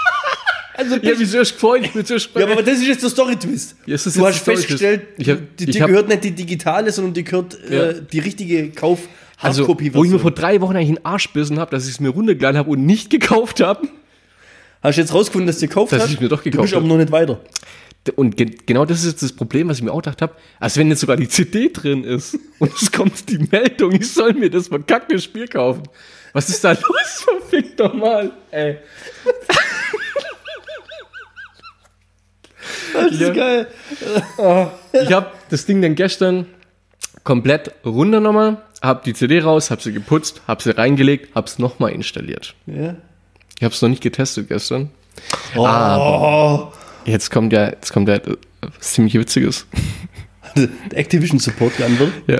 Also, Ich hab mich zuerst gefreut, ich bin zuerst ja, aber das ist jetzt der Story-Twist. Ja, du hast festgestellt, Ich hab- die, dir hab- gehört nicht die digitale, sondern die gehört Ja. äh, die richtige kauf Also, wo ich mir vor drei Wochen eigentlich einen Arsch bissen habe, dass ich es mir runtergeladen habe und nicht gekauft habe. Hast du jetzt rausgefunden, dass du gekauft Dass hast? ich mir doch Du gekauft bist aber noch nicht weiter. Und ge genau das ist jetzt das Problem, was ich mir auch gedacht habe. Als wenn jetzt sogar die CD drin ist und es kommt die Meldung, ich soll mir das verkackte Spiel kaufen. Was ist da los? Verfickt nochmal, ey. Das ist Ja. geil. Ich habe das Ding dann gestern komplett runtergenommen, habe die CD raus, habe sie geputzt, habe sie reingelegt, habe es nochmal installiert. Ja. Ich habe es noch nicht getestet gestern. Oh, Ah, Jetzt kommt ja, jetzt kommt ja äh, was ziemlich Witziges. Activision Support geantwortet. Ja.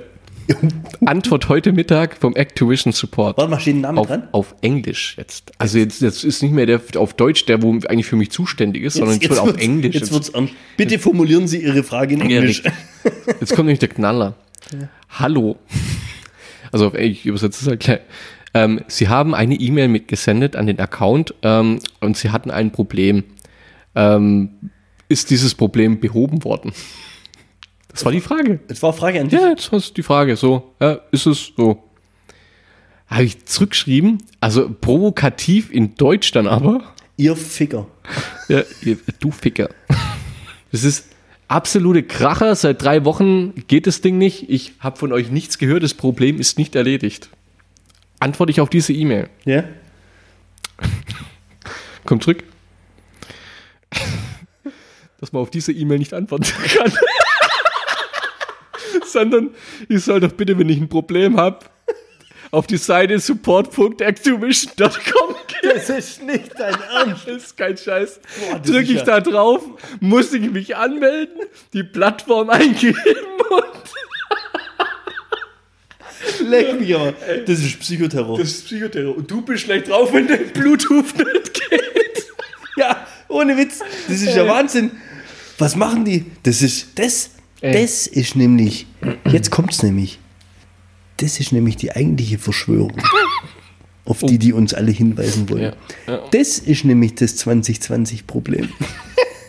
Antwort heute Mittag vom Activision Support. Name Auf, dran? auf Englisch jetzt. Also jetzt, jetzt ist nicht mehr der auf Deutsch, der wo eigentlich für mich zuständig ist, sondern jetzt, wird auf Englisch. Jetzt wird's ernst. Bitte formulieren Sie Ihre Frage in Ja, Englisch. Jetzt kommt nämlich der Knaller. Hallo. Also auf Englisch, ich übersetze es halt gleich. Ähm, Sie haben eine E-Mail mitgesendet an den Account ähm, und Sie hatten ein Problem. Ähm, ist dieses Problem behoben worden? Das war die Frage. Jetzt war Frage an dich. Ja, jetzt hast du die Frage. So, ja, ist es so. Habe ich zurückgeschrieben, also provokativ in Deutsch dann aber. Ihr Ficker. Ja, ihr, du Ficker. Das ist absolute Kracher. Seit drei Wochen geht das Ding nicht. Ich habe von euch nichts gehört. Das Problem ist nicht erledigt. Antworte ich auf diese E-Mail. Ja? Komm zurück. Dass man auf diese E-Mail nicht antworten kann. Sondern ich soll doch bitte, wenn ich ein Problem habe, auf die Seite support.activision.com gehen. Das ist nicht dein Ernst. Das ist kein Scheiß. Drücke ich da drauf, muss ich mich anmelden, die Plattform eingeben und Leck mich aber. Das ist Psychoterror. das ist Psychoterror. Und du bist schlecht drauf, wenn dein Bluetooth nicht geht. Ja, ohne Witz. Das ist ja Wahnsinn. Was machen die? Das ist das. Ey. Das ist nämlich. Jetzt kommt's nämlich. Das ist nämlich die eigentliche Verschwörung, auf die die uns alle hinweisen wollen. Ja, ja. Das ist nämlich das 2020-Problem.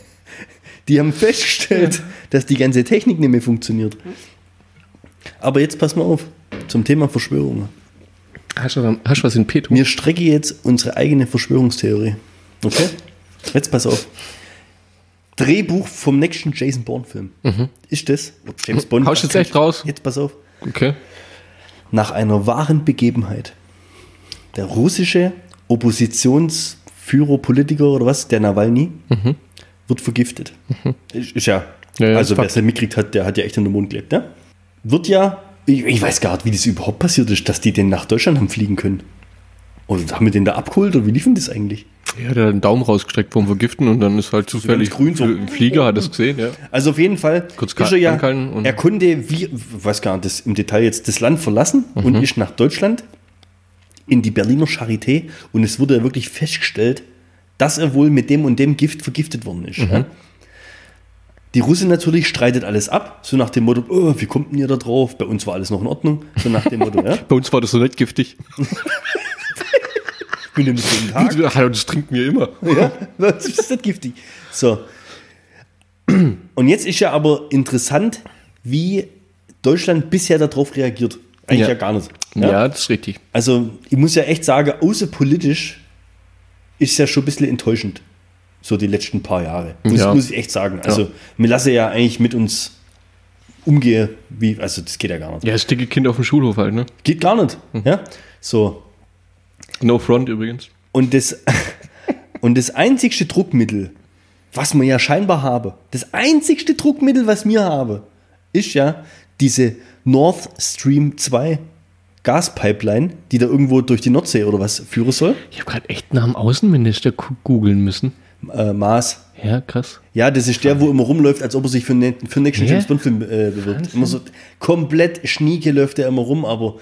die haben festgestellt, dass die ganze Technik nicht mehr funktioniert. Aber jetzt pass mal auf zum Thema Verschwörung. Hast du, hast du was in Petro? Mir strecke jetzt unsere eigene Verschwörungstheorie. Okay? Jetzt pass auf. Drehbuch vom nächsten Jason Bourne-Film. Ist das? James Bond. Haust du jetzt echt raus? Jetzt pass auf. Okay. Nach einer wahren Begebenheit. Der russische Oppositionsführer, Politiker oder was, der Nawalny, wird vergiftet. Ist, ist ja, Ja, ja, also wer es nicht mitgekriegt hat, der hat ja echt in den Mund gelebt. Ne? Wird ja, ich, ich weiß gar nicht, wie das überhaupt passiert ist, dass die den nach Deutschland haben fliegen können. Und haben wir den da abgeholt oder wie lief denn das eigentlich? Ja, der hat einen Daumen rausgestreckt vom Vergiften und dann ist halt zufällig grün so. Ein Flieger hat das gesehen, ja. Also auf jeden Fall Kurz ist er ja, und- er konnte, wie, weiß gar nicht, das im Detail jetzt, das Land verlassen und Mhm. ist nach Deutschland in die Berliner Charité und es wurde ja wirklich festgestellt, dass er wohl mit dem und dem Gift vergiftet worden ist. Mhm. Ja. Die Russin natürlich streitet alles ab, so nach dem Motto, oh, wie kommt denn ihr da drauf? Bei uns war alles noch in Ordnung, so nach dem Motto, ja. Bei uns war das so nicht giftig. Nehmen das jeden Tag. Hallo, das trinken wir immer. Ja, das ist nicht giftig. So. Und jetzt ist ja aber interessant, wie Deutschland bisher darauf reagiert. Eigentlich ja, Ja. gar nicht. Ja. das ist richtig. Also, ich muss ja echt sagen, außerpolitisch ist ja schon ein bisschen enttäuschend. So die letzten paar Jahre. Muss, Ja. muss ich echt sagen. Also, wir lassen ja eigentlich mit uns umgehen, wie, also das geht ja gar nicht. Ja, das dicke Kind auf dem Schulhof halt, ne? Geht gar nicht. Ja? So, No front übrigens. und das, und das einzigste Druckmittel, was wir ja scheinbar haben, das einzigste Druckmittel, was wir haben, ist ja diese Nord Stream 2 Gaspipeline, die da irgendwo durch die Nordsee oder was führen soll. Ich habe gerade echt nach dem Außenminister googeln müssen. Äh, Maß. Ja, krass. Ja, das ist der, wo immer rumläuft, als ob er sich für, ne, für den nächsten? James Bond-Film äh, bewirbt. Immer so komplett schnieke läuft er immer rum, aber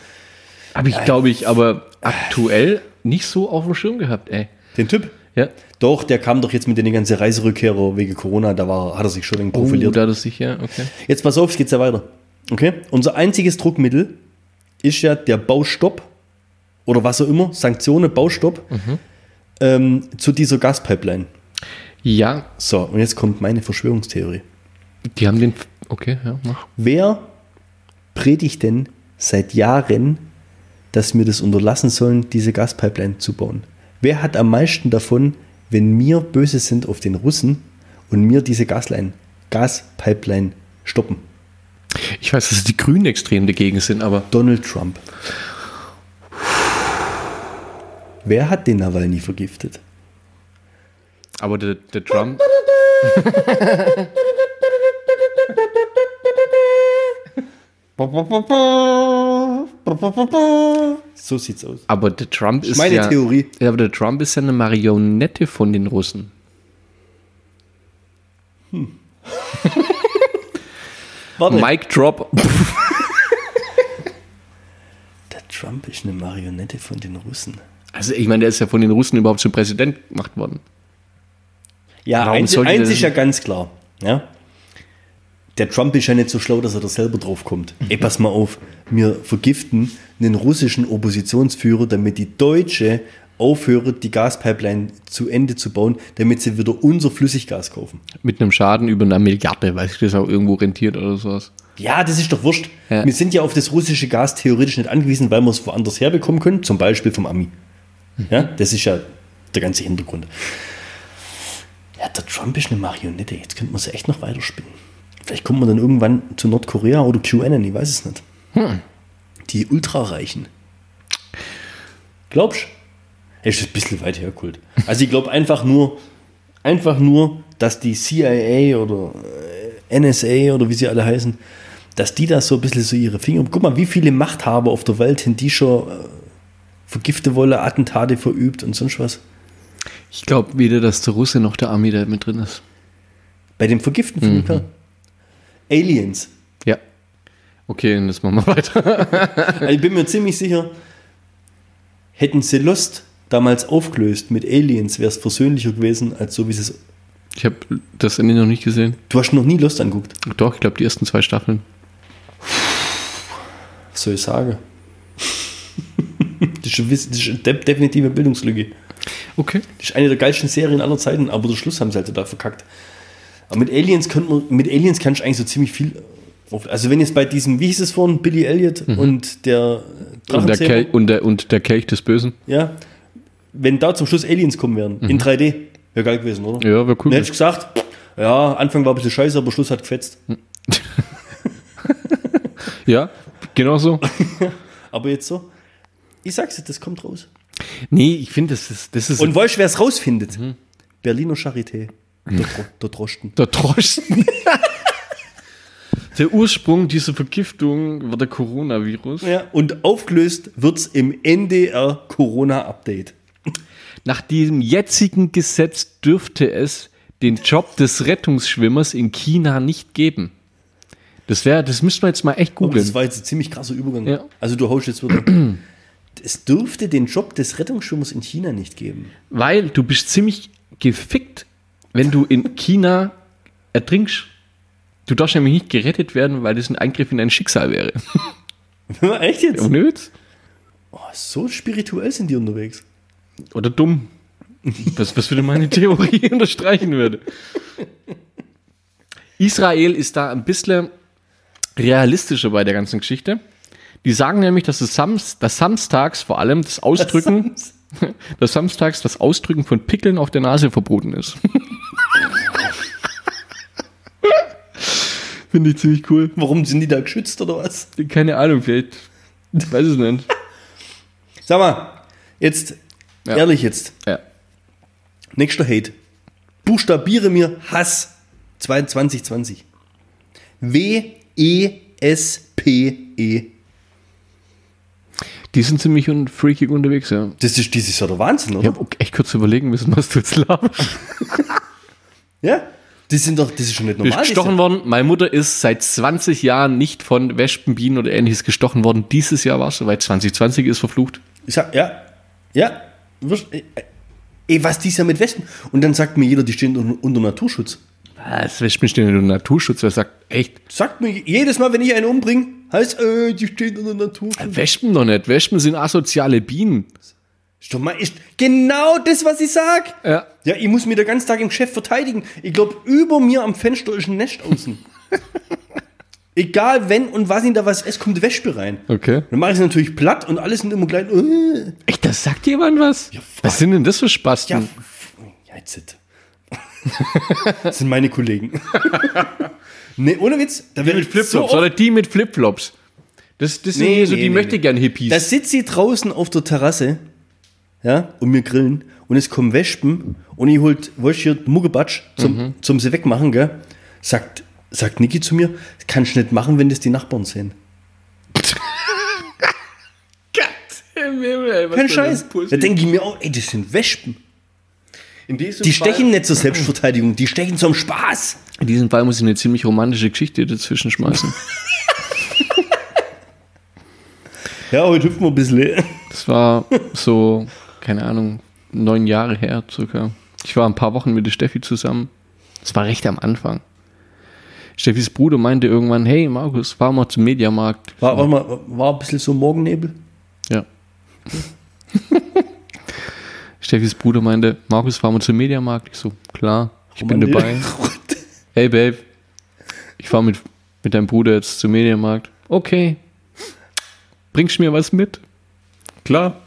Habe ich, glaube ich, aber aktuell nicht so auf dem Schirm gehabt, ey. den Typ, Ja. doch, der kam doch jetzt mit den ganzen Reiserückkehrer wegen Corona, da war, hat er sich schon ein Oh, profiliert. da das sich, ja, okay. Jetzt pass auf, es geht ja weiter. Okay? Unser einziges Druckmittel ist ja der Baustopp oder was auch immer, Sanktionen, Baustopp ähm, zu dieser Gaspipeline. Ja, So, und jetzt kommt meine Verschwörungstheorie. die haben den. Okay, ja, mach. Wer predigt denn seit Jahren, dass wir das unterlassen sollen, diese Gaspipeline zu bauen? Wer hat am meisten davon, wenn wir böse sind auf den Russen und wir diese Gasline, Gaspipeline stoppen? Ich weiß, dass die Grünen extrem dagegen sind, aber Donald Trump. Wer hat den Nawalny vergiftet? Aber der, der Trump. So sieht's aus. Aber der Trump ist meine ja. Theorie. Ja, aber der Trump ist ja eine Marionette von den Russen. Warte. Mic Drop. Der Trump ist eine Marionette von den Russen. Also ich meine, der ist ja von den Russen überhaupt zum Präsident gemacht worden. Ja, Warum eins, eins ist ja ganz klar. Ja? Der Trump ist ja nicht so schlau, dass er da selber drauf kommt. Ey, pass mal auf, wir vergiften einen russischen Oppositionsführer, damit die Deutsche aufhören, die Gaspipeline zu Ende zu bauen, damit sie wieder unser Flüssiggas kaufen. Mit einem Schaden über eine Milliarde, weil sich das auch irgendwo rentiert oder sowas. Ja, das ist doch wurscht. Ja. Wir sind ja auf das russische Gas theoretisch nicht angewiesen, weil wir es woanders herbekommen können, zum Beispiel vom Ami. Ja, das ist ja der ganze Hintergrund. Ja, der Trump ist eine Marionette. Jetzt könnte man sie echt noch weiterspinnen. Vielleicht kommen wir dann irgendwann zu Nordkorea oder QAnon, ich weiß es nicht. Die Ultrareichen. Glaubst du? Ist ein bisschen weit hergeholt. Also ich glaube einfach nur, einfach nur, dass die CIA oder äh, NSA oder wie sie alle heißen, dass die da so ein bisschen so ihre Finger. Guck mal, wie viele Machthaber auf der Welt sind die schon äh, vergifte Wolle, Attentate verübt und sonst was. Ich glaube weder, dass der Russe noch der Army da mit drin ist. Bei dem Vergiften von mhm. Aliens. Ja. Okay, dann das machen wir weiter. Also ich bin mir ziemlich sicher, hätten sie Lost damals aufgelöst mit Aliens, wäre es versöhnlicher gewesen, als so wie es ist. Ich habe das Ende noch nicht gesehen. Du hast noch nie Lost anguckt. Doch, ich glaube die ersten zwei Staffeln. Was soll ich sagen? das ist, das ist eine de definitive Bildungslücke. Okay. Das ist eine der geilsten Serien aller Zeiten, aber der Schluss haben sie halt da verkackt. Aber mit Aliens könnte man, mit Aliens kannst du eigentlich so ziemlich viel. Auf, also wenn jetzt bei diesem, wie hieß es vorhin, Billy Elliot und der Und der, Kelch, und, der, und der Kelch des Bösen. ja, wenn da zum Schluss Aliens kommen wären, in 3D, wäre geil gewesen, oder? Ja, wäre Dann cool. hätte ich gesagt, ja, Anfang war ein bisschen scheiße, aber Schluss hat gefetzt. Ja, genau so. Aber jetzt so, ich sag's dir, das kommt raus. Nee, ich finde, das ist, das ist Und weißt du, wer es rausfindet? Berliner Charité. Der, Dro der Drosten. der Drosten. der Ursprung dieser Vergiftung war der Coronavirus. Ja, und aufgelöst wird's im NDR Corona-Update. Nach dem jetzigen Gesetz dürfte es den Job des Rettungsschwimmers in China nicht geben. Das wäre, das müssten wir jetzt mal echt Aber googeln. das war jetzt ein ziemlich krasser Übergang. Ja. Also du haust jetzt wieder. es dürfte den Job des Rettungsschwimmers in China nicht geben. Weil du bist ziemlich gefickt, wenn du in China ertrinkst. Du darfst nämlich nicht gerettet werden, weil das ein Eingriff in dein Schicksal wäre. Echt jetzt? Ohne Witz? Oh, so spirituell sind die unterwegs. Oder dumm. Was, was würde meine Theorie unterstreichen würde. Israel ist da ein bisschen realistischer bei der ganzen Geschichte. Die sagen nämlich, dass es Sams, dass samstags vor allem das Ausdrücken, dass samstags das Ausdrücken von Pickeln auf der Nase verboten ist. Finde ich ziemlich cool. Warum sind die da geschützt oder was? Keine Ahnung, vielleicht. Ich weiß es nicht. Sag mal, jetzt, Ja. ehrlich jetzt, Ja. nächster Hate. Buchstabiere mir Hass 2020. W-E-S-P-E. Die sind ziemlich un freakig unterwegs, ja. Das ist dieses Jahr der Wahnsinn, oder? Ich habe echt kurz überlegen müssen, was du jetzt laberst. Ja? Das sind doch, das ist schon nicht normal. das gestochen ist worden. Meine Mutter ist seit 20 Jahren nicht von Wespen, Bienen oder ähnliches gestochen worden. Dieses Jahr war es soweit. 2020 ist verflucht. Ich sag, ja, ja. Äh, äh, Ey, was dies ja mit Wespen? Und dann sagt mir jeder, die stehen unter, unter Naturschutz. Das Wespen stehen unter Naturschutz. Wer sagt, echt? Sagt mir jedes Mal, wenn ich einen umbringe, heißt, äh, die stehen unter Naturschutz. Wespen doch nicht. Wespen sind asoziale Bienen. Doch mal, ist genau das, was ich sag. Ja. Ja, ich muss mich den ganzen Tag im Chef verteidigen. Ich glaube, über mir am Fenster ist ein Nest außen. Egal, wenn und was in da was ist, kommt Wespe rein. Okay. Dann mache ich es natürlich platt und alles sind immer gleich. Äh. Echt, das sagt jemand was? was sind denn das für Spasten? Ja, ja, jetzt. das sind meine Kollegen. nee, ohne Witz. Da wäre mit Flipflops. so oder die mit Flipflops. Das, das sind Nee, hier so nee, die nee, möchte gern Hippies. Da sitzt sie draußen auf der Terrasse, ja, und wir grillen und es kommen Wespen und ich holt, weißt du, hier Muggebatsch zum, Mhm. zum sie wegmachen, gell? Sagt, sagt Niki zu mir, das kannst du nicht machen, wenn das die Nachbarn sehen. Kein Scheiß. Da denke ich mir auch, ey, das sind Wespen. in diesem Die Fall- stechen nicht zur Selbstverteidigung, die stechen zum Spaß. In diesem Fall muss ich eine ziemlich romantische Geschichte dazwischen schmeißen. Ja, heute hüpfen wir ein bisschen. Das war so, keine Ahnung, neun Jahre her circa. Ich war ein paar Wochen mit der Steffi zusammen. Das war recht am Anfang. Steffis Bruder meinte irgendwann, hey Markus, fahr mal zum Mediamarkt. War, war, mal, war ein bisschen so Morgennebel. Ja. Steffis Bruder meinte, Markus, fahren wir zum Mediamarkt. Ich so, klar, ich bin dabei. Hey Babe, ich fahre mit, mit deinem Bruder jetzt zum Mediamarkt. Okay. Bringst du mir was mit? Klar.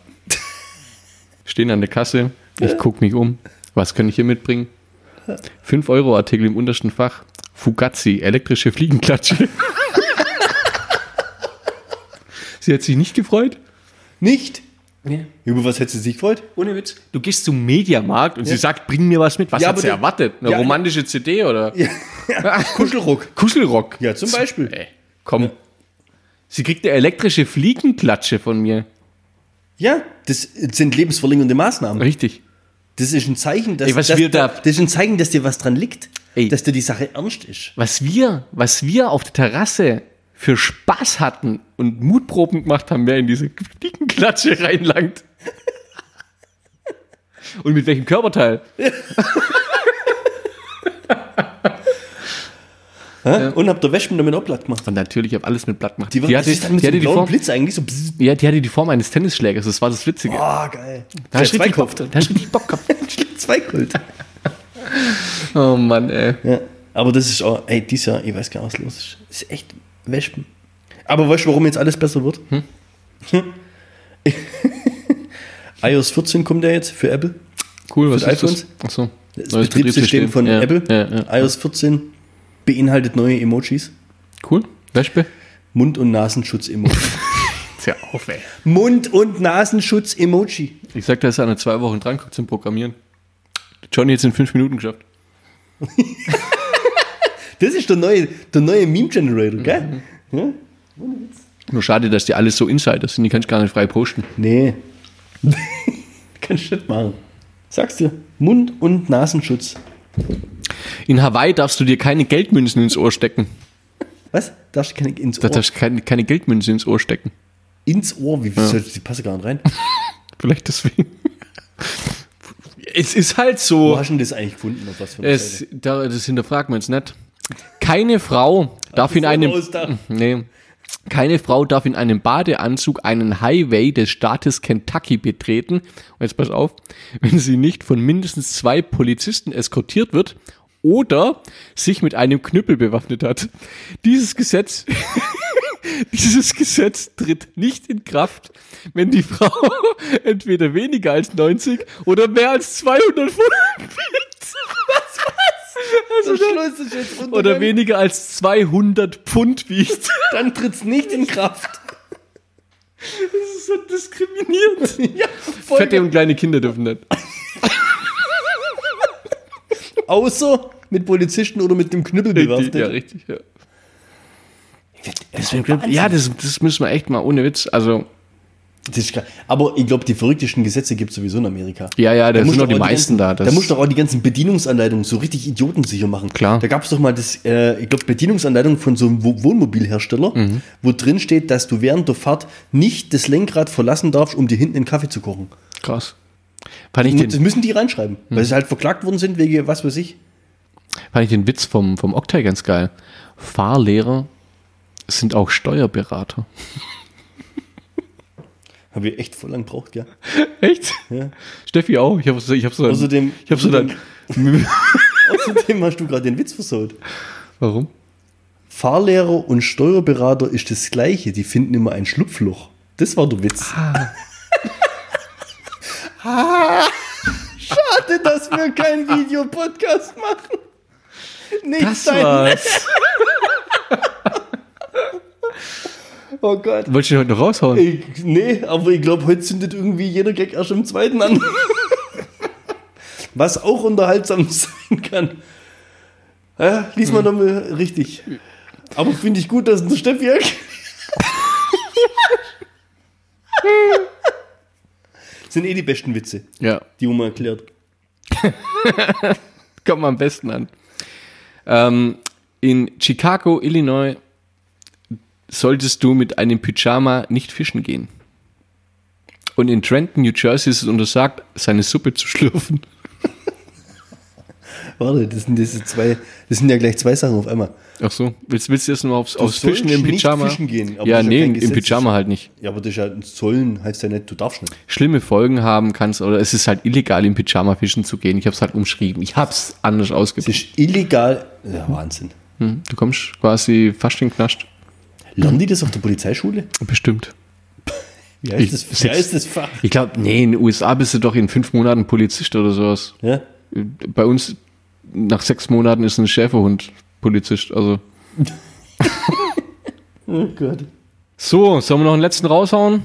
Stehen an der Kasse. Ich gucke mich um. Was kann ich hier mitbringen? 5 Euro Artikel im untersten Fach. Fugazi, elektrische Fliegenklatsche. Sie hat sich nicht gefreut. Nicht? Über was hättest du dich gefreut? Ohne Witz. Du gehst zum Mediamarkt und sie sagt, bring mir was mit. Was Ja, hat sie du- erwartet? Eine Ja, romantische CD oder? Kuschelruck. Kuschelrock. Ja, zum Beispiel. Ey, komm. Sie kriegt eine elektrische Fliegenklatsche von mir. Ja, das sind lebensverlängernde Maßnahmen. Richtig. Das ist ein Zeichen, dass, Ey, dass da- das ist ein Zeichen, dass dir was dran liegt, Ey. dass dir die Sache ernst ist. Was wir, was wir auf der Terrasse für Spaß hatten und Mutproben gemacht haben, wer in diese Fliegenklatsche reinlangt. Und mit welchem Körperteil? Hä? Und hab der Wespen damit auch platt gemacht. Und natürlich, ich habe alles mit Blatt gemacht. Die, die hatte, das ist dann mit die so hatte die Form, Blitz eigentlich so. Ja, die hatte die Form eines Tennisschlägers. Das war das Witzige. Oh, geil. da hast du zwei richtig Bock, da hast du richtig Bock gehabt. Zwei Kult. Oh Mann, ey. Ja. Aber das ist auch, ey, dieses Jahr, ich weiß gar nicht, was los ist. Das ist echt Wespen. Aber weißt du, warum jetzt alles besser wird? Hm? iOS 14 kommt ja jetzt für Apple. Cool, was Für ist das? iPhones? Achso. Das Betriebssystem von ja, Apple. Ja, ja. iOS 14 beinhaltet neue Emojis. Cool. Wespe? Mund- und Nasenschutz-Emoji. Tja, auf, ey. Mund- und Nasenschutz-Emoji. Ich sag, da ist einer zwei Wochen dran geguckt zum Programmieren. Johnny jetzt in fünf Minuten geschafft. Das ist der neue, der neue Meme-Generator, gell? Mhm. Ja? Nur schade, dass die alles so Insiders sind, die kannst du gar nicht frei posten. Nee. Kannst du nicht machen. Sagst du, Mund- und Nasenschutz. In Hawaii darfst du dir keine Geldmünzen ins Ohr stecken. Was? Darfst du keine ins Da Ohr? darfst du keine, keine Geldmünzen ins Ohr stecken. ins Ohr? Wie ja. die passen gar nicht rein? Vielleicht deswegen. es ist halt Wo so. hast du das eigentlich gefunden? Auf was für Es, da, das hinterfragen wir uns nicht. Keine Frau darf in einem. Nee. Keine Frau darf in einem Badeanzug einen Highway des Staates Kentucky betreten. Und jetzt pass auf, wenn sie nicht von mindestens zwei Polizisten eskortiert wird oder sich mit einem Knüppel bewaffnet hat. Dieses Gesetz, dieses Gesetz tritt nicht in Kraft, wenn die Frau entweder weniger als 90 oder mehr als 200 Pfund. Also, Schluss ist jetzt runter. Oder weniger als 200 Pfund wiegt. Dann tritt's nicht in Kraft. Das ist so diskriminiert. Ja, Fette und kleine Kinder dürfen nicht. Außer mit Polizisten oder mit dem Knüppel bewaffnet. ja, richtig, ja. Das Ja, das, das müssen wir echt mal ohne Witz. Also, Das ist krass. Aber ich glaube, die verrücktesten Gesetze gibt es sowieso in Amerika. ja, ja, da musst sind du noch die meisten ganzen, da. Da musst du auch die ganzen Bedienungsanleitungen so richtig idiotensicher machen. Klar. Da gab es doch mal das, äh, ich glaube, Bedienungsanleitung von so einem Wo- Wohnmobilhersteller, Mhm. wo drin steht, dass du während der Fahrt nicht das Lenkrad verlassen darfst, um dir hinten einen Kaffee zu kochen. krass. Fand ich, Das den, müssen die reinschreiben, Mhm. weil sie halt verklagt worden sind wegen was weiß ich. fand ich den Witz vom, vom Oktay ganz geil. Fahrlehrer sind auch Steuerberater. Habe ich echt voll lang gebraucht, gell? Echt? Ja. Steffi auch. Ich habe so, ich hab so, Außerdem- ich hab so dann. Außerdem hast du gerade den Witz versaut. Warum? Fahrlehrer und Steuerberater ist das Gleiche. Die finden immer ein Schlupfloch. Das war der Witz. Ah. Schade, dass wir keinen Videopodcast machen. Nicht Das sein war's. Oh Gott. Wolltest du heute noch raushauen? Ich, nee, aber ich glaube, heute zündet irgendwie jeder Gag erst im zweiten an. Was auch unterhaltsam sein kann. Ja, lies mal nochmal richtig. Aber finde ich gut, dass der Steffi sind eh die besten Witze, Ja, die man erklärt. kommt mal am besten an. Ähm, in Chicago, Illinois, solltest du mit einem Pyjama nicht fischen gehen. Und in Trenton, New Jersey ist es untersagt, seine Suppe zu schlürfen. Warte, das sind diese zwei, das sind ja gleich zwei Sachen auf einmal. Ach so, willst, willst du jetzt noch aufs, aufs Fischen im nicht Pyjama? fischen gehen, aber ja, nee, im Gesetz, Pyjama halt nicht. Ja, aber das ist ja ein Sollen, heißt ja nicht, du darfst nicht. Schlimme Folgen haben kannst, oder es ist halt illegal, im Pyjama fischen zu gehen. Ich habe es halt umschrieben. Ich habe es anders Das ausgedrückt. ist illegal. Ja, Wahnsinn. Hm, Du kommst quasi fast in den Knast. Lernen die das auf der Polizeischule? Bestimmt. Wie heißt Ich- das, wie heißt das Fach? Ich glaube, nee, in den USA bist du doch in fünf Monaten Polizist oder sowas. Ja? Bei uns nach sechs Monaten ist ein Schäferhund Polizist. Also Oh Gott. so, sollen wir noch einen letzten raushauen?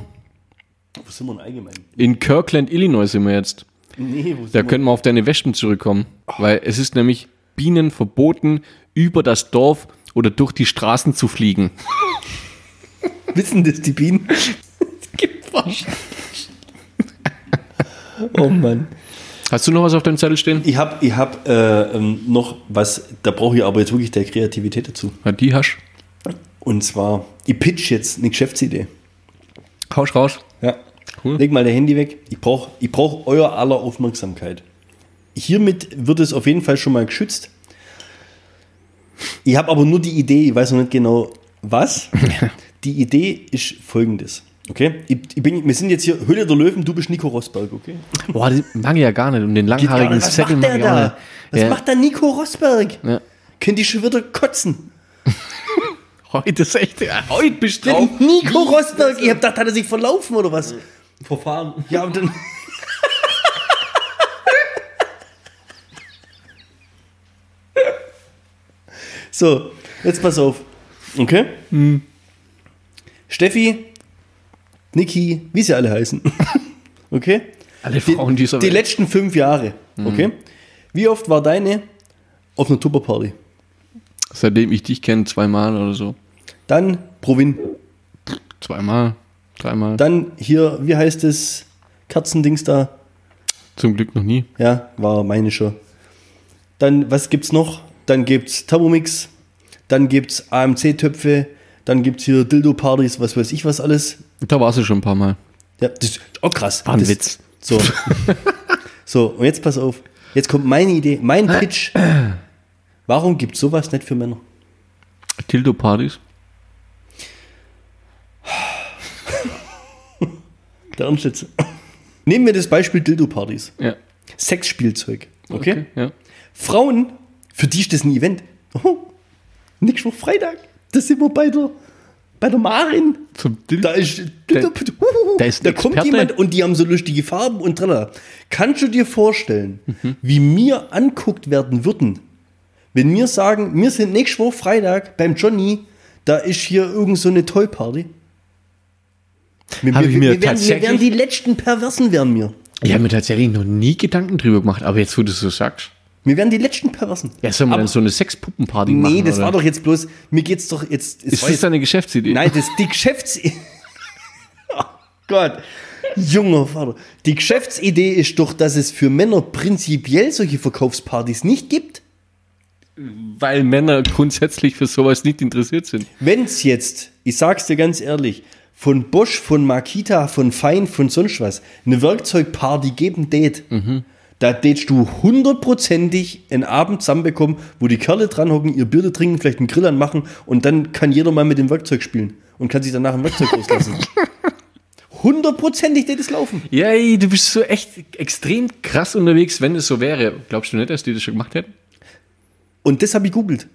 Wo sind wir denn allgemein? In Kirkland, Illinois sind wir jetzt. Nee, wo sind Da wir? könnten wir auf deine Wespen zurückkommen, weil es ist nämlich Bienen verboten, über das Dorf oder durch die Straßen zu fliegen. Wissen das die Bienen? Gibt. Oh Mann. Hast du noch was auf deinem Zettel stehen? Ich habe ich hab, äh, ähm, noch was, da brauche ich aber jetzt wirklich der Kreativität dazu. Ja, die hast. Und zwar, ich pitch jetzt eine Geschäftsidee. Hausch raus. Ja. Cool. Leg mal dein Handy weg. Ich brauche ich brauch euer aller Aufmerksamkeit. Hiermit wird es auf jeden Fall schon mal geschützt. Ich habe aber nur die Idee, ich weiß noch nicht genau was. Die Idee ist folgendes. Okay? Ich, ich bin, wir sind jetzt hier Höhle der Löwen, du bist Nico Rosberg, okay? Boah, die mag ich ja gar nicht. Und den langhaarigen was Zettel macht der ich da? Was Ja. macht der Nico Rosberg? Ja. Könnt ihr schon wieder kotzen? Heute ist echt. Ja, heute bist du Der drauf. Nico Rosberg, ich hab gedacht, hat er sich verlaufen oder was? Verfahren. Ja, und dann. so, jetzt pass auf. Okay? Steffi, Niki, wie sie alle heißen. okay? Alle Frauen die, dieser Die Welt. letzten fünf Jahre. Okay? Wie oft war deine auf einer Tupperparty? Seitdem ich dich kenne, zweimal oder so. Dann Provin. Zweimal, dreimal. Dann hier, wie heißt es? Kerzendings da. Zum Glück noch nie. Ja, war meine schon. Dann, was gibt's noch? Dann gibt's Thermomix, dann gibt's AMC-Töpfe, dann gibt's hier Dildo-Partys, was weiß ich was alles. Da warst du schon ein paar Mal. Ja, das ist auch krass. War ein das, Witz. So. so, und jetzt pass auf. Jetzt kommt meine Idee, mein Pitch. Warum gibt's sowas nicht für Männer? Tildo-Partys. Der Ernst jetzt. Nehmen wir das Beispiel Dildo-Partys. Ja. Sexspielzeug. Okay? Ja. Frauen, für die ist das ein Event. Oh, nächste Woche Freitag, da sind wir bei der, bei der Marin. Zum. Da ist, Da- da ist da kommt jemand und die haben so lustige Farben und tralala. Kannst du dir vorstellen, Mhm. wie wir anguckt werden würden, wenn wir sagen, wir sind nächste Woche Freitag beim Johnny, da ist hier irgend so eine Toy-Party? Wir, wir, mir wir, werden, wir werden die letzten Perversen werden wir. Ich habe mir tatsächlich noch nie Gedanken drüber gemacht, aber jetzt, wo du es so sagst. Wir werden die letzten Perversen. Ja, sollen wir dann so eine Sexpuppenparty machen? Nee, das oder? war doch jetzt bloß, mir geht's doch jetzt. es Ist das jetzt- deine Geschäftsidee? Nein, das die Geschäfts. oh Gott, junger Vater. Die Geschäftsidee ist doch, dass es für Männer prinzipiell solche Verkaufspartys nicht gibt. Weil Männer grundsätzlich für sowas nicht interessiert sind. Wenn's jetzt, ich sag's dir ganz ehrlich, von Bosch, von Makita, von Fein, von sonst was, eine Werkzeugparty geben date, da datest du hundertprozentig einen Abend zusammenbekommen, wo die Kerle dran hocken, ihr Bier trinken, vielleicht einen Grill anmachen und dann kann jeder mal mit dem Werkzeug spielen und kann sich danach ein Werkzeug loslassen. Hundertprozentig wird es laufen. Ja, ey, du bist so echt extrem krass unterwegs, wenn es so wäre. Glaubst du nicht, dass die das schon gemacht hätten? Und das habe ich googelt.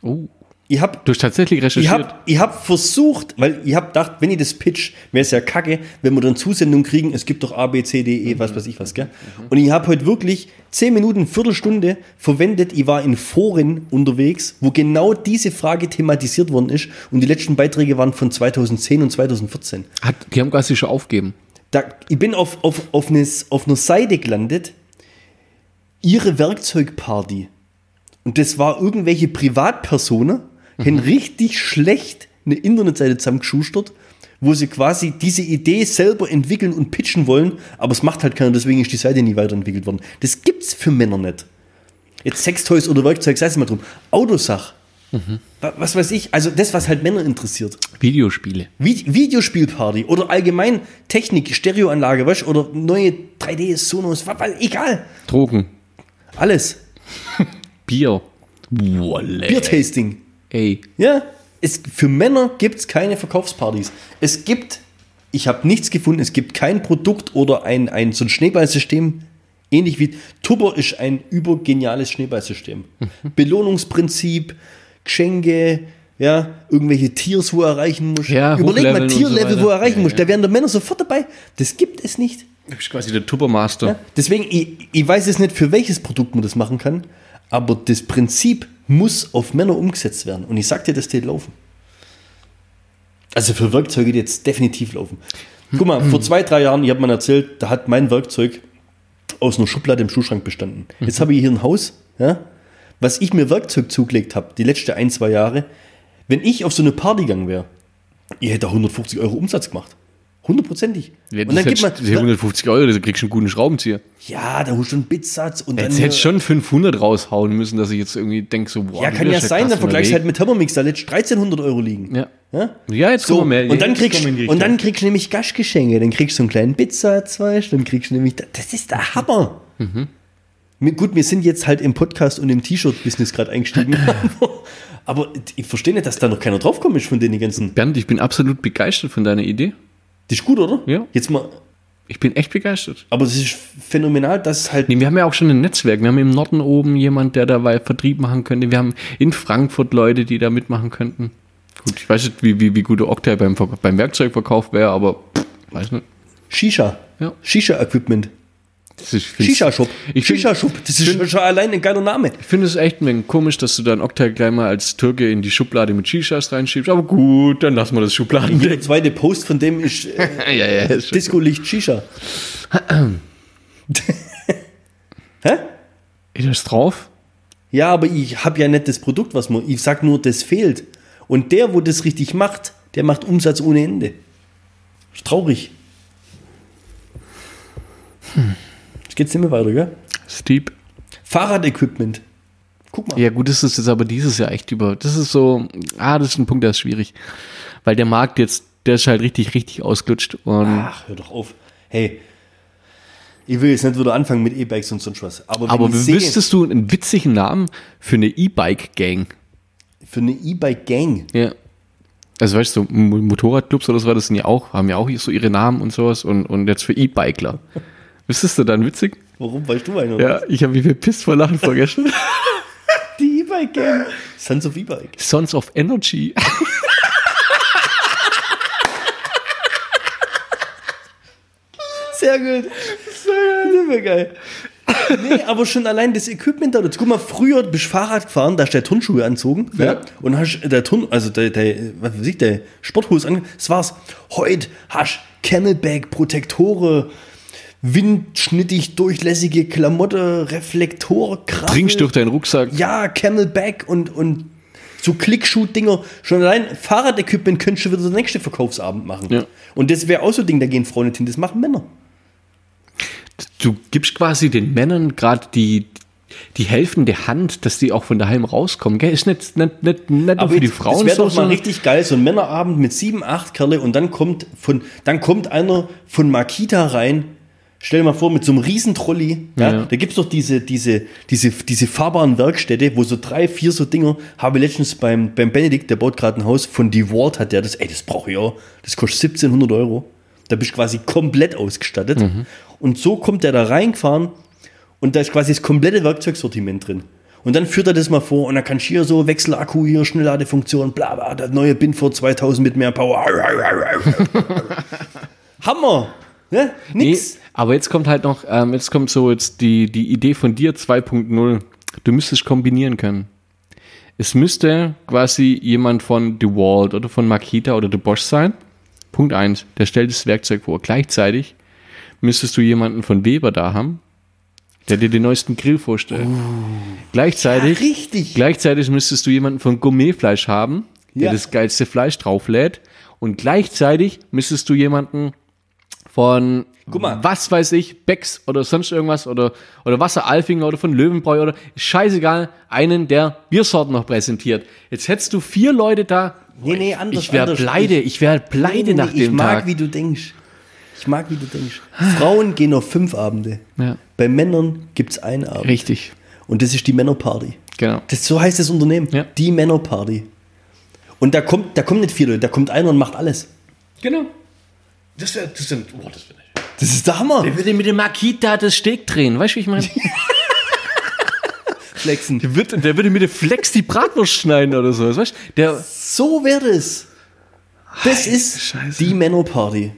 Oh. Ich habe Du hast tatsächlich ich recherchiert. ich hab versucht, weil ich habe gedacht, wenn ich das pitch, wäre es ja kacke, wenn wir dann Zusendung kriegen, es gibt doch A, B, C, D, E, was weiß ich was, gell? Und ich habe heute wirklich 10 Minuten, Viertelstunde verwendet. Ich war in Foren unterwegs, wo genau diese Frage thematisiert worden ist. Und die letzten Beiträge waren von 2010 und 2014. Hat, die haben quasi schon aufgeben. Da, ich bin auf, auf, auf, eine, auf einer Seite gelandet, ihre Werkzeugparty. Und das war irgendwelche Privatpersonen, haben richtig schlecht eine Internetseite zusammengeschustert, wo sie quasi diese Idee selber entwickeln und pitchen wollen, aber es macht halt keiner, deswegen ist die Seite nie weiterentwickelt worden. Das gibt's für Männer nicht. Jetzt Sextoys oder Werkzeug, sei es mal drum. Autosach. Wa- Was weiß ich, also das, was halt Männer interessiert. Videospiele. Vi- Videospielparty oder allgemein Technik, Stereoanlage, weißt oder neue 3D, Sonos, wa- wa- egal. Drogen. Alles. Bier. Wolle. Biertasting. Ey. Ja, es, für Männer gibt es keine Verkaufspartys. Es gibt, ich habe nichts gefunden, es gibt kein Produkt oder ein, ein so ein Schneeballsystem, ähnlich wie Tupper ist ein übergeniales Schneeballsystem. Belohnungsprinzip, Geschenke, ja, irgendwelche Tiers, wo er erreichen muss. Ja, Überleg mal, hochleveln so Tierlevel, wo er erreichen Ja, muss. ja. Da wären der Männer sofort dabei. Das gibt es nicht. Du bist quasi der Tuppermaster. Ja? Deswegen, ich, ich weiß jetzt nicht, für welches Produkt man das machen kann, aber das Prinzip muss auf Männer umgesetzt werden. Und ich sag dir, das wird laufen. Also für Werkzeuge die jetzt definitiv laufen. Guck mal, vor zwei, drei Jahren, ich habe mal erzählt, da hat mein Werkzeug aus einer Schublade im Schuhschrank bestanden. Jetzt habe ich hier ein Haus, ja, was ich mir Werkzeug zugelegt habe, die letzten ein, zwei Jahre. Wenn ich auf so eine Party gegangen wäre, ich hätte 150 Euro Umsatz gemacht. Hundertprozentig. Ja, und dann gibt man, die 150 Euro, da kriegst du einen guten Schraubenzieher. ja, da holst du einen Bitsatz und dann. Jetzt hätte schon 500 raushauen müssen, dass ich jetzt irgendwie denke, so, boah, ja, du kann ja sein, dann vergleichst du halt mit Thermomix, da lässt 1300 Euro liegen. Ja. Ja? Ja, jetzt So, mehr. und dann jetzt kriegst die und dann kriegst du nämlich Gastgeschenke, dann kriegst du einen kleinen Bitsatz, weißt du, dann kriegst du nämlich, das ist der Hammer. Mhm. Gut, wir sind jetzt halt im Podcast und im T-Shirt-Business gerade eingestiegen. aber ich verstehe nicht, dass da noch keiner draufkommt ist von den ganzen. Bernd, ich bin absolut begeistert von deiner Idee. Das ist gut, oder? Ja. Jetzt mal, Ich bin echt begeistert. aber es ist phänomenal, dass es halt. Nee, wir haben ja auch schon ein Netzwerk. Wir haben im Norden oben jemand, der dabei Vertrieb machen könnte. Wir haben in Frankfurt Leute, die da mitmachen könnten. Gut, ich weiß nicht, wie, wie, wie gut der Octave beim, beim Werkzeugverkauf wäre, aber pff, weiß nicht. Shisha. Ja. Shisha-Equipment. Shisha-Shop. Ich find- Shisha-Shop. Das ist schon allein ein geiler Name. Ich finde es echt ein komisch, dass du dann Octave gleich mal als Türke in die Schublade mit Shishas reinschiebst. Aber gut, dann lassen wir das Schubladen Der zweite Post von dem ist äh, ja, ja, ist. Disco-Licht Shisha. Hä? Ist das drauf? Ja, aber ich habe ja nicht das Produkt, was man. Ich sag nur, das fehlt. Und der, wo das richtig macht, der macht Umsatz ohne Ende. Ist traurig. Jetzt geht's mehr weiter, gell? Steep. Fahrradequipment. Guck mal. Ja, gut, das ist jetzt aber dieses Jahr echt über. Das ist so, ah, das ist ein Punkt, der ist schwierig. Weil der Markt jetzt, der ist halt richtig, richtig ausgelutscht. Und Ach, hör doch auf. Hey, ich will jetzt nicht wieder anfangen mit E-Bikes und sonst was. Aber, aber wüsstest du einen witzigen Namen für eine E-Bike-Gang? für eine E-Bike-Gang, Ja. Also weißt du, Motorradclubs oder so, das sind ja auch, haben ja auch so ihre Namen und sowas und, und jetzt für E-Bikler. Wüsstest du dann witzig? warum weißt du einen? Ja, ich habe mich verpisst vor Lachen vorgestern. Die E-Bike-Gang. Sons of E-Bike. Sons of Energy. Sehr gut. Sehr geil. Nee, aber schon allein das Equipment da. Guck mal, früher bist du Fahrrad gefahren, da hast du Turnschuhe anzogen. Ja. Ja. Und hast der Turn, also der, der, was weiß ich, der Sporthose an. Das war's. Heute hast du Camelback, Protektore, windschnittig durchlässige Klamotte, Reflektor, Kraft. Trinkst durch deinen Rucksack. Ja, Camelback und, und so Klickshoot-Dinger. Schon allein Fahrradequipment könntest du wieder den nächsten Verkaufsabend machen. Ja. Und das wäre auch so ein Ding, da gehen Frauen nicht hin, das machen Männer. Du gibst quasi den Männern gerade die, die helfende Hand, dass die auch von daheim rauskommen. Gell? Ist nicht, nicht, nicht, nicht nur für die Frauen das wäre doch mal richtig geil, so ein Männerabend mit sieben, acht Kerle und dann kommt von, dann kommt einer von Makita rein. Stell dir mal vor, mit so einem riesen Trolley, ja, Ja. da gibt es doch diese, diese, diese, diese fahrbaren Werkstätte, wo so drei, vier so Dinger, habe ich letztens beim, beim Benedikt, der baut gerade ein Haus, von DeWalt hat der das, ey, das brauche ich auch, das kostet 1700 Euro. Da bist du quasi komplett ausgestattet. Mhm. Und so kommt der da reingefahren und da ist quasi das komplette Werkzeugsortiment drin. Und dann führt er das mal vor und dann kannst du hier so Wechselakku, hier Schnellladefunktion, bla bla, der neue Binford 2000 mit mehr Power. Hammer! Ne? Nee, Nix. aber jetzt kommt halt noch, ähm, jetzt kommt so jetzt die, die Idee von dir 2.0. Du müsstest kombinieren können. Es müsste quasi jemand von DeWalt oder von Makita oder de Bosch sein. Punkt 1. Der stellt das Werkzeug vor. Gleichzeitig müsstest du jemanden von Weber da haben, der dir den neuesten Grill vorstellt. Gleichzeitig, Ja, richtig. gleichzeitig müsstest du jemanden von Gourmetfleisch haben, der Ja. das geilste Fleisch drauflädt. Und gleichzeitig müsstest du jemanden von Guck mal. was weiß ich, Becks oder sonst irgendwas oder, oder Wasser Alfinger oder von Löwenbräu oder scheißegal, einen, der Biersorten noch präsentiert. Jetzt hättest du vier Leute da. Nee, nee, anders, Ich wäre pleite, ich wäre pleite nach ich dem mag, Tag. wie du denkst. Ich mag, wie du denkst. Frauen gehen auf fünf Abende. Ja. Bei Männern gibt es einen Abend. Richtig, Und das ist die Männerparty. genau. Das, so heißt das Unternehmen. Ja. Die Männerparty. Und da kommt, da kommen nicht vier Leute, da kommt einer und macht alles. Genau. Das wäre, das sind, oh, das wäre Das ist der Hammer. Der würde mit dem Makita das Steg drehen, weißt du, wie ich meine? Flexen. Der, wird, der würde mit dem Flex die Bratwurst schneiden oder so, weißt du? Der, So wäre das. Das ist Scheiße. die Männerparty.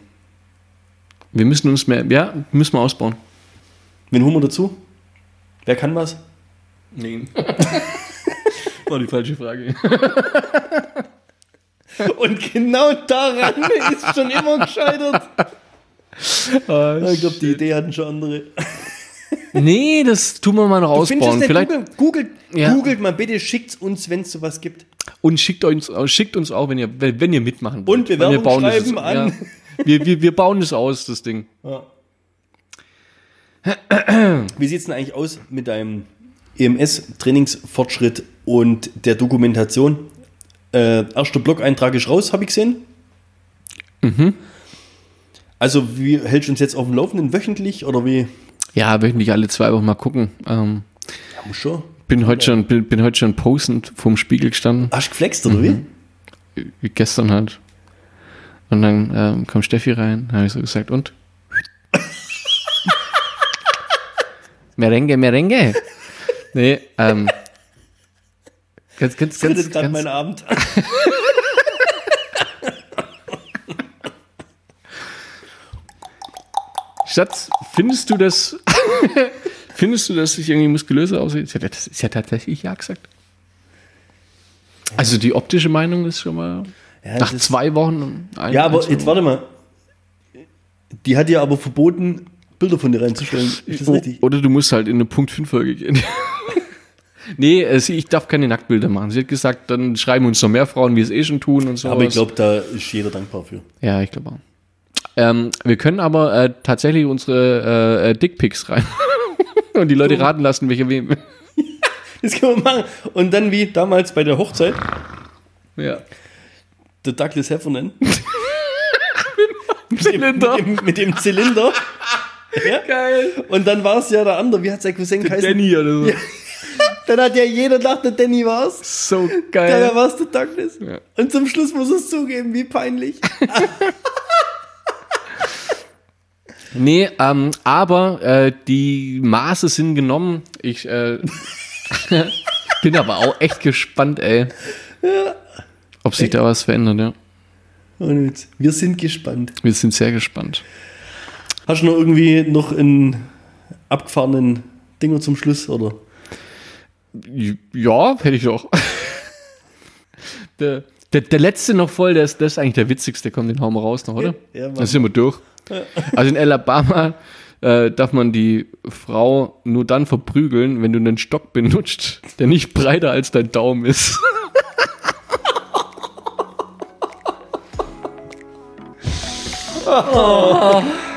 wir müssen uns mehr, ja, müssen wir ausbauen. Wen holen wir dazu? Wer kann was? Nee. War die falsche Frage. Und genau daran ist schon immer gescheitert. Ich glaube, die Idee hatten schon andere. Nee, das tun wir mal noch Findest du ausbauen. das Vielleicht, nicht? Googelt, Ja. googelt mal bitte, schickt uns, wenn es sowas gibt. und schickt uns, schickt uns auch, wenn ihr, wenn ihr mitmachen wollt. Und Bewerbung wir bauen das- schreiben an. Ja, wir, wir, wir bauen das aus, das Ding. Wie sieht es denn eigentlich aus mit deinem EMS-Trainingsfortschritt und der Dokumentation? Äh, erster Blog-Eintrag ist raus, habe ich gesehen. Mhm. Also, wie hältst du uns jetzt auf dem Laufenden wöchentlich oder wie? Ja, wöchentlich alle zwei Wochen mal gucken. Ähm, Ja, muss schon. bin heute schon, bin, bin heute schon postend vorm Spiegel gestanden, Hast du geflext oder Mhm. wie gestern halt. Und dann ähm, kam Steffi rein, habe ich so gesagt, und? Merengue, Merengue. Nee, ähm. Ganz, ganz, wie? Das ganz, gerade ganz, mein Abend. Schatz, findest du das, findest du, dass ich irgendwie muskulöser aussehe? Ja- Das ist ja tatsächlich ja gesagt. Also die optische Meinung ist schon mal Ja, nach zwei Wochen. Ein, Ja, aber jetzt warte mal. Die hat dir aber verboten, Bilder von dir reinzustellen. Ist das richtig? Oder du musst halt in eine Punkt 5 Folge gehen. nee, äh, sie, ich darf keine Nacktbilder machen. Sie hat gesagt, dann schreiben uns noch mehr Frauen, wie es eh schon tun und so. Aber ich glaube, da ist jeder dankbar für. Ja, ich glaube auch. Ähm, wir können aber äh, tatsächlich unsere äh, äh, Dickpics rein. und die Leute raten lassen, welche wem. Das können wir machen. Und dann wie damals bei der Hochzeit, Ja. der Douglas Heffernan. Zylinder. Mit dem, mit dem Zylinder. ja? Geil. Und dann war es ja der andere, wie hat sein Cousin geheißen? Danny oder so. Dann hat ja jeder gedacht, der Danny war's. So Ja, geil. da war es der Douglas. Ja. Und zum Schluss muss es zugeben, wie peinlich. Nee, ähm, aber äh, die Maße sind genommen. Ich äh, bin aber auch echt gespannt, ey. Ob sich da was verändert, ja. Und wir sind gespannt. Wir sind sehr gespannt. Hast du noch irgendwie noch einen abgefahrenen Dinger zum Schluss, oder? Ja, hätte ich doch. der, der, der letzte noch voll, der ist, der ist eigentlich der witzigste. Komm, den hauen wir raus noch, oder? Ja, Dann sind wir durch. Also in Alabama äh, darf man die Frau nur dann verprügeln, wenn du einen Stock benutzt, der nicht breiter als dein Daumen ist.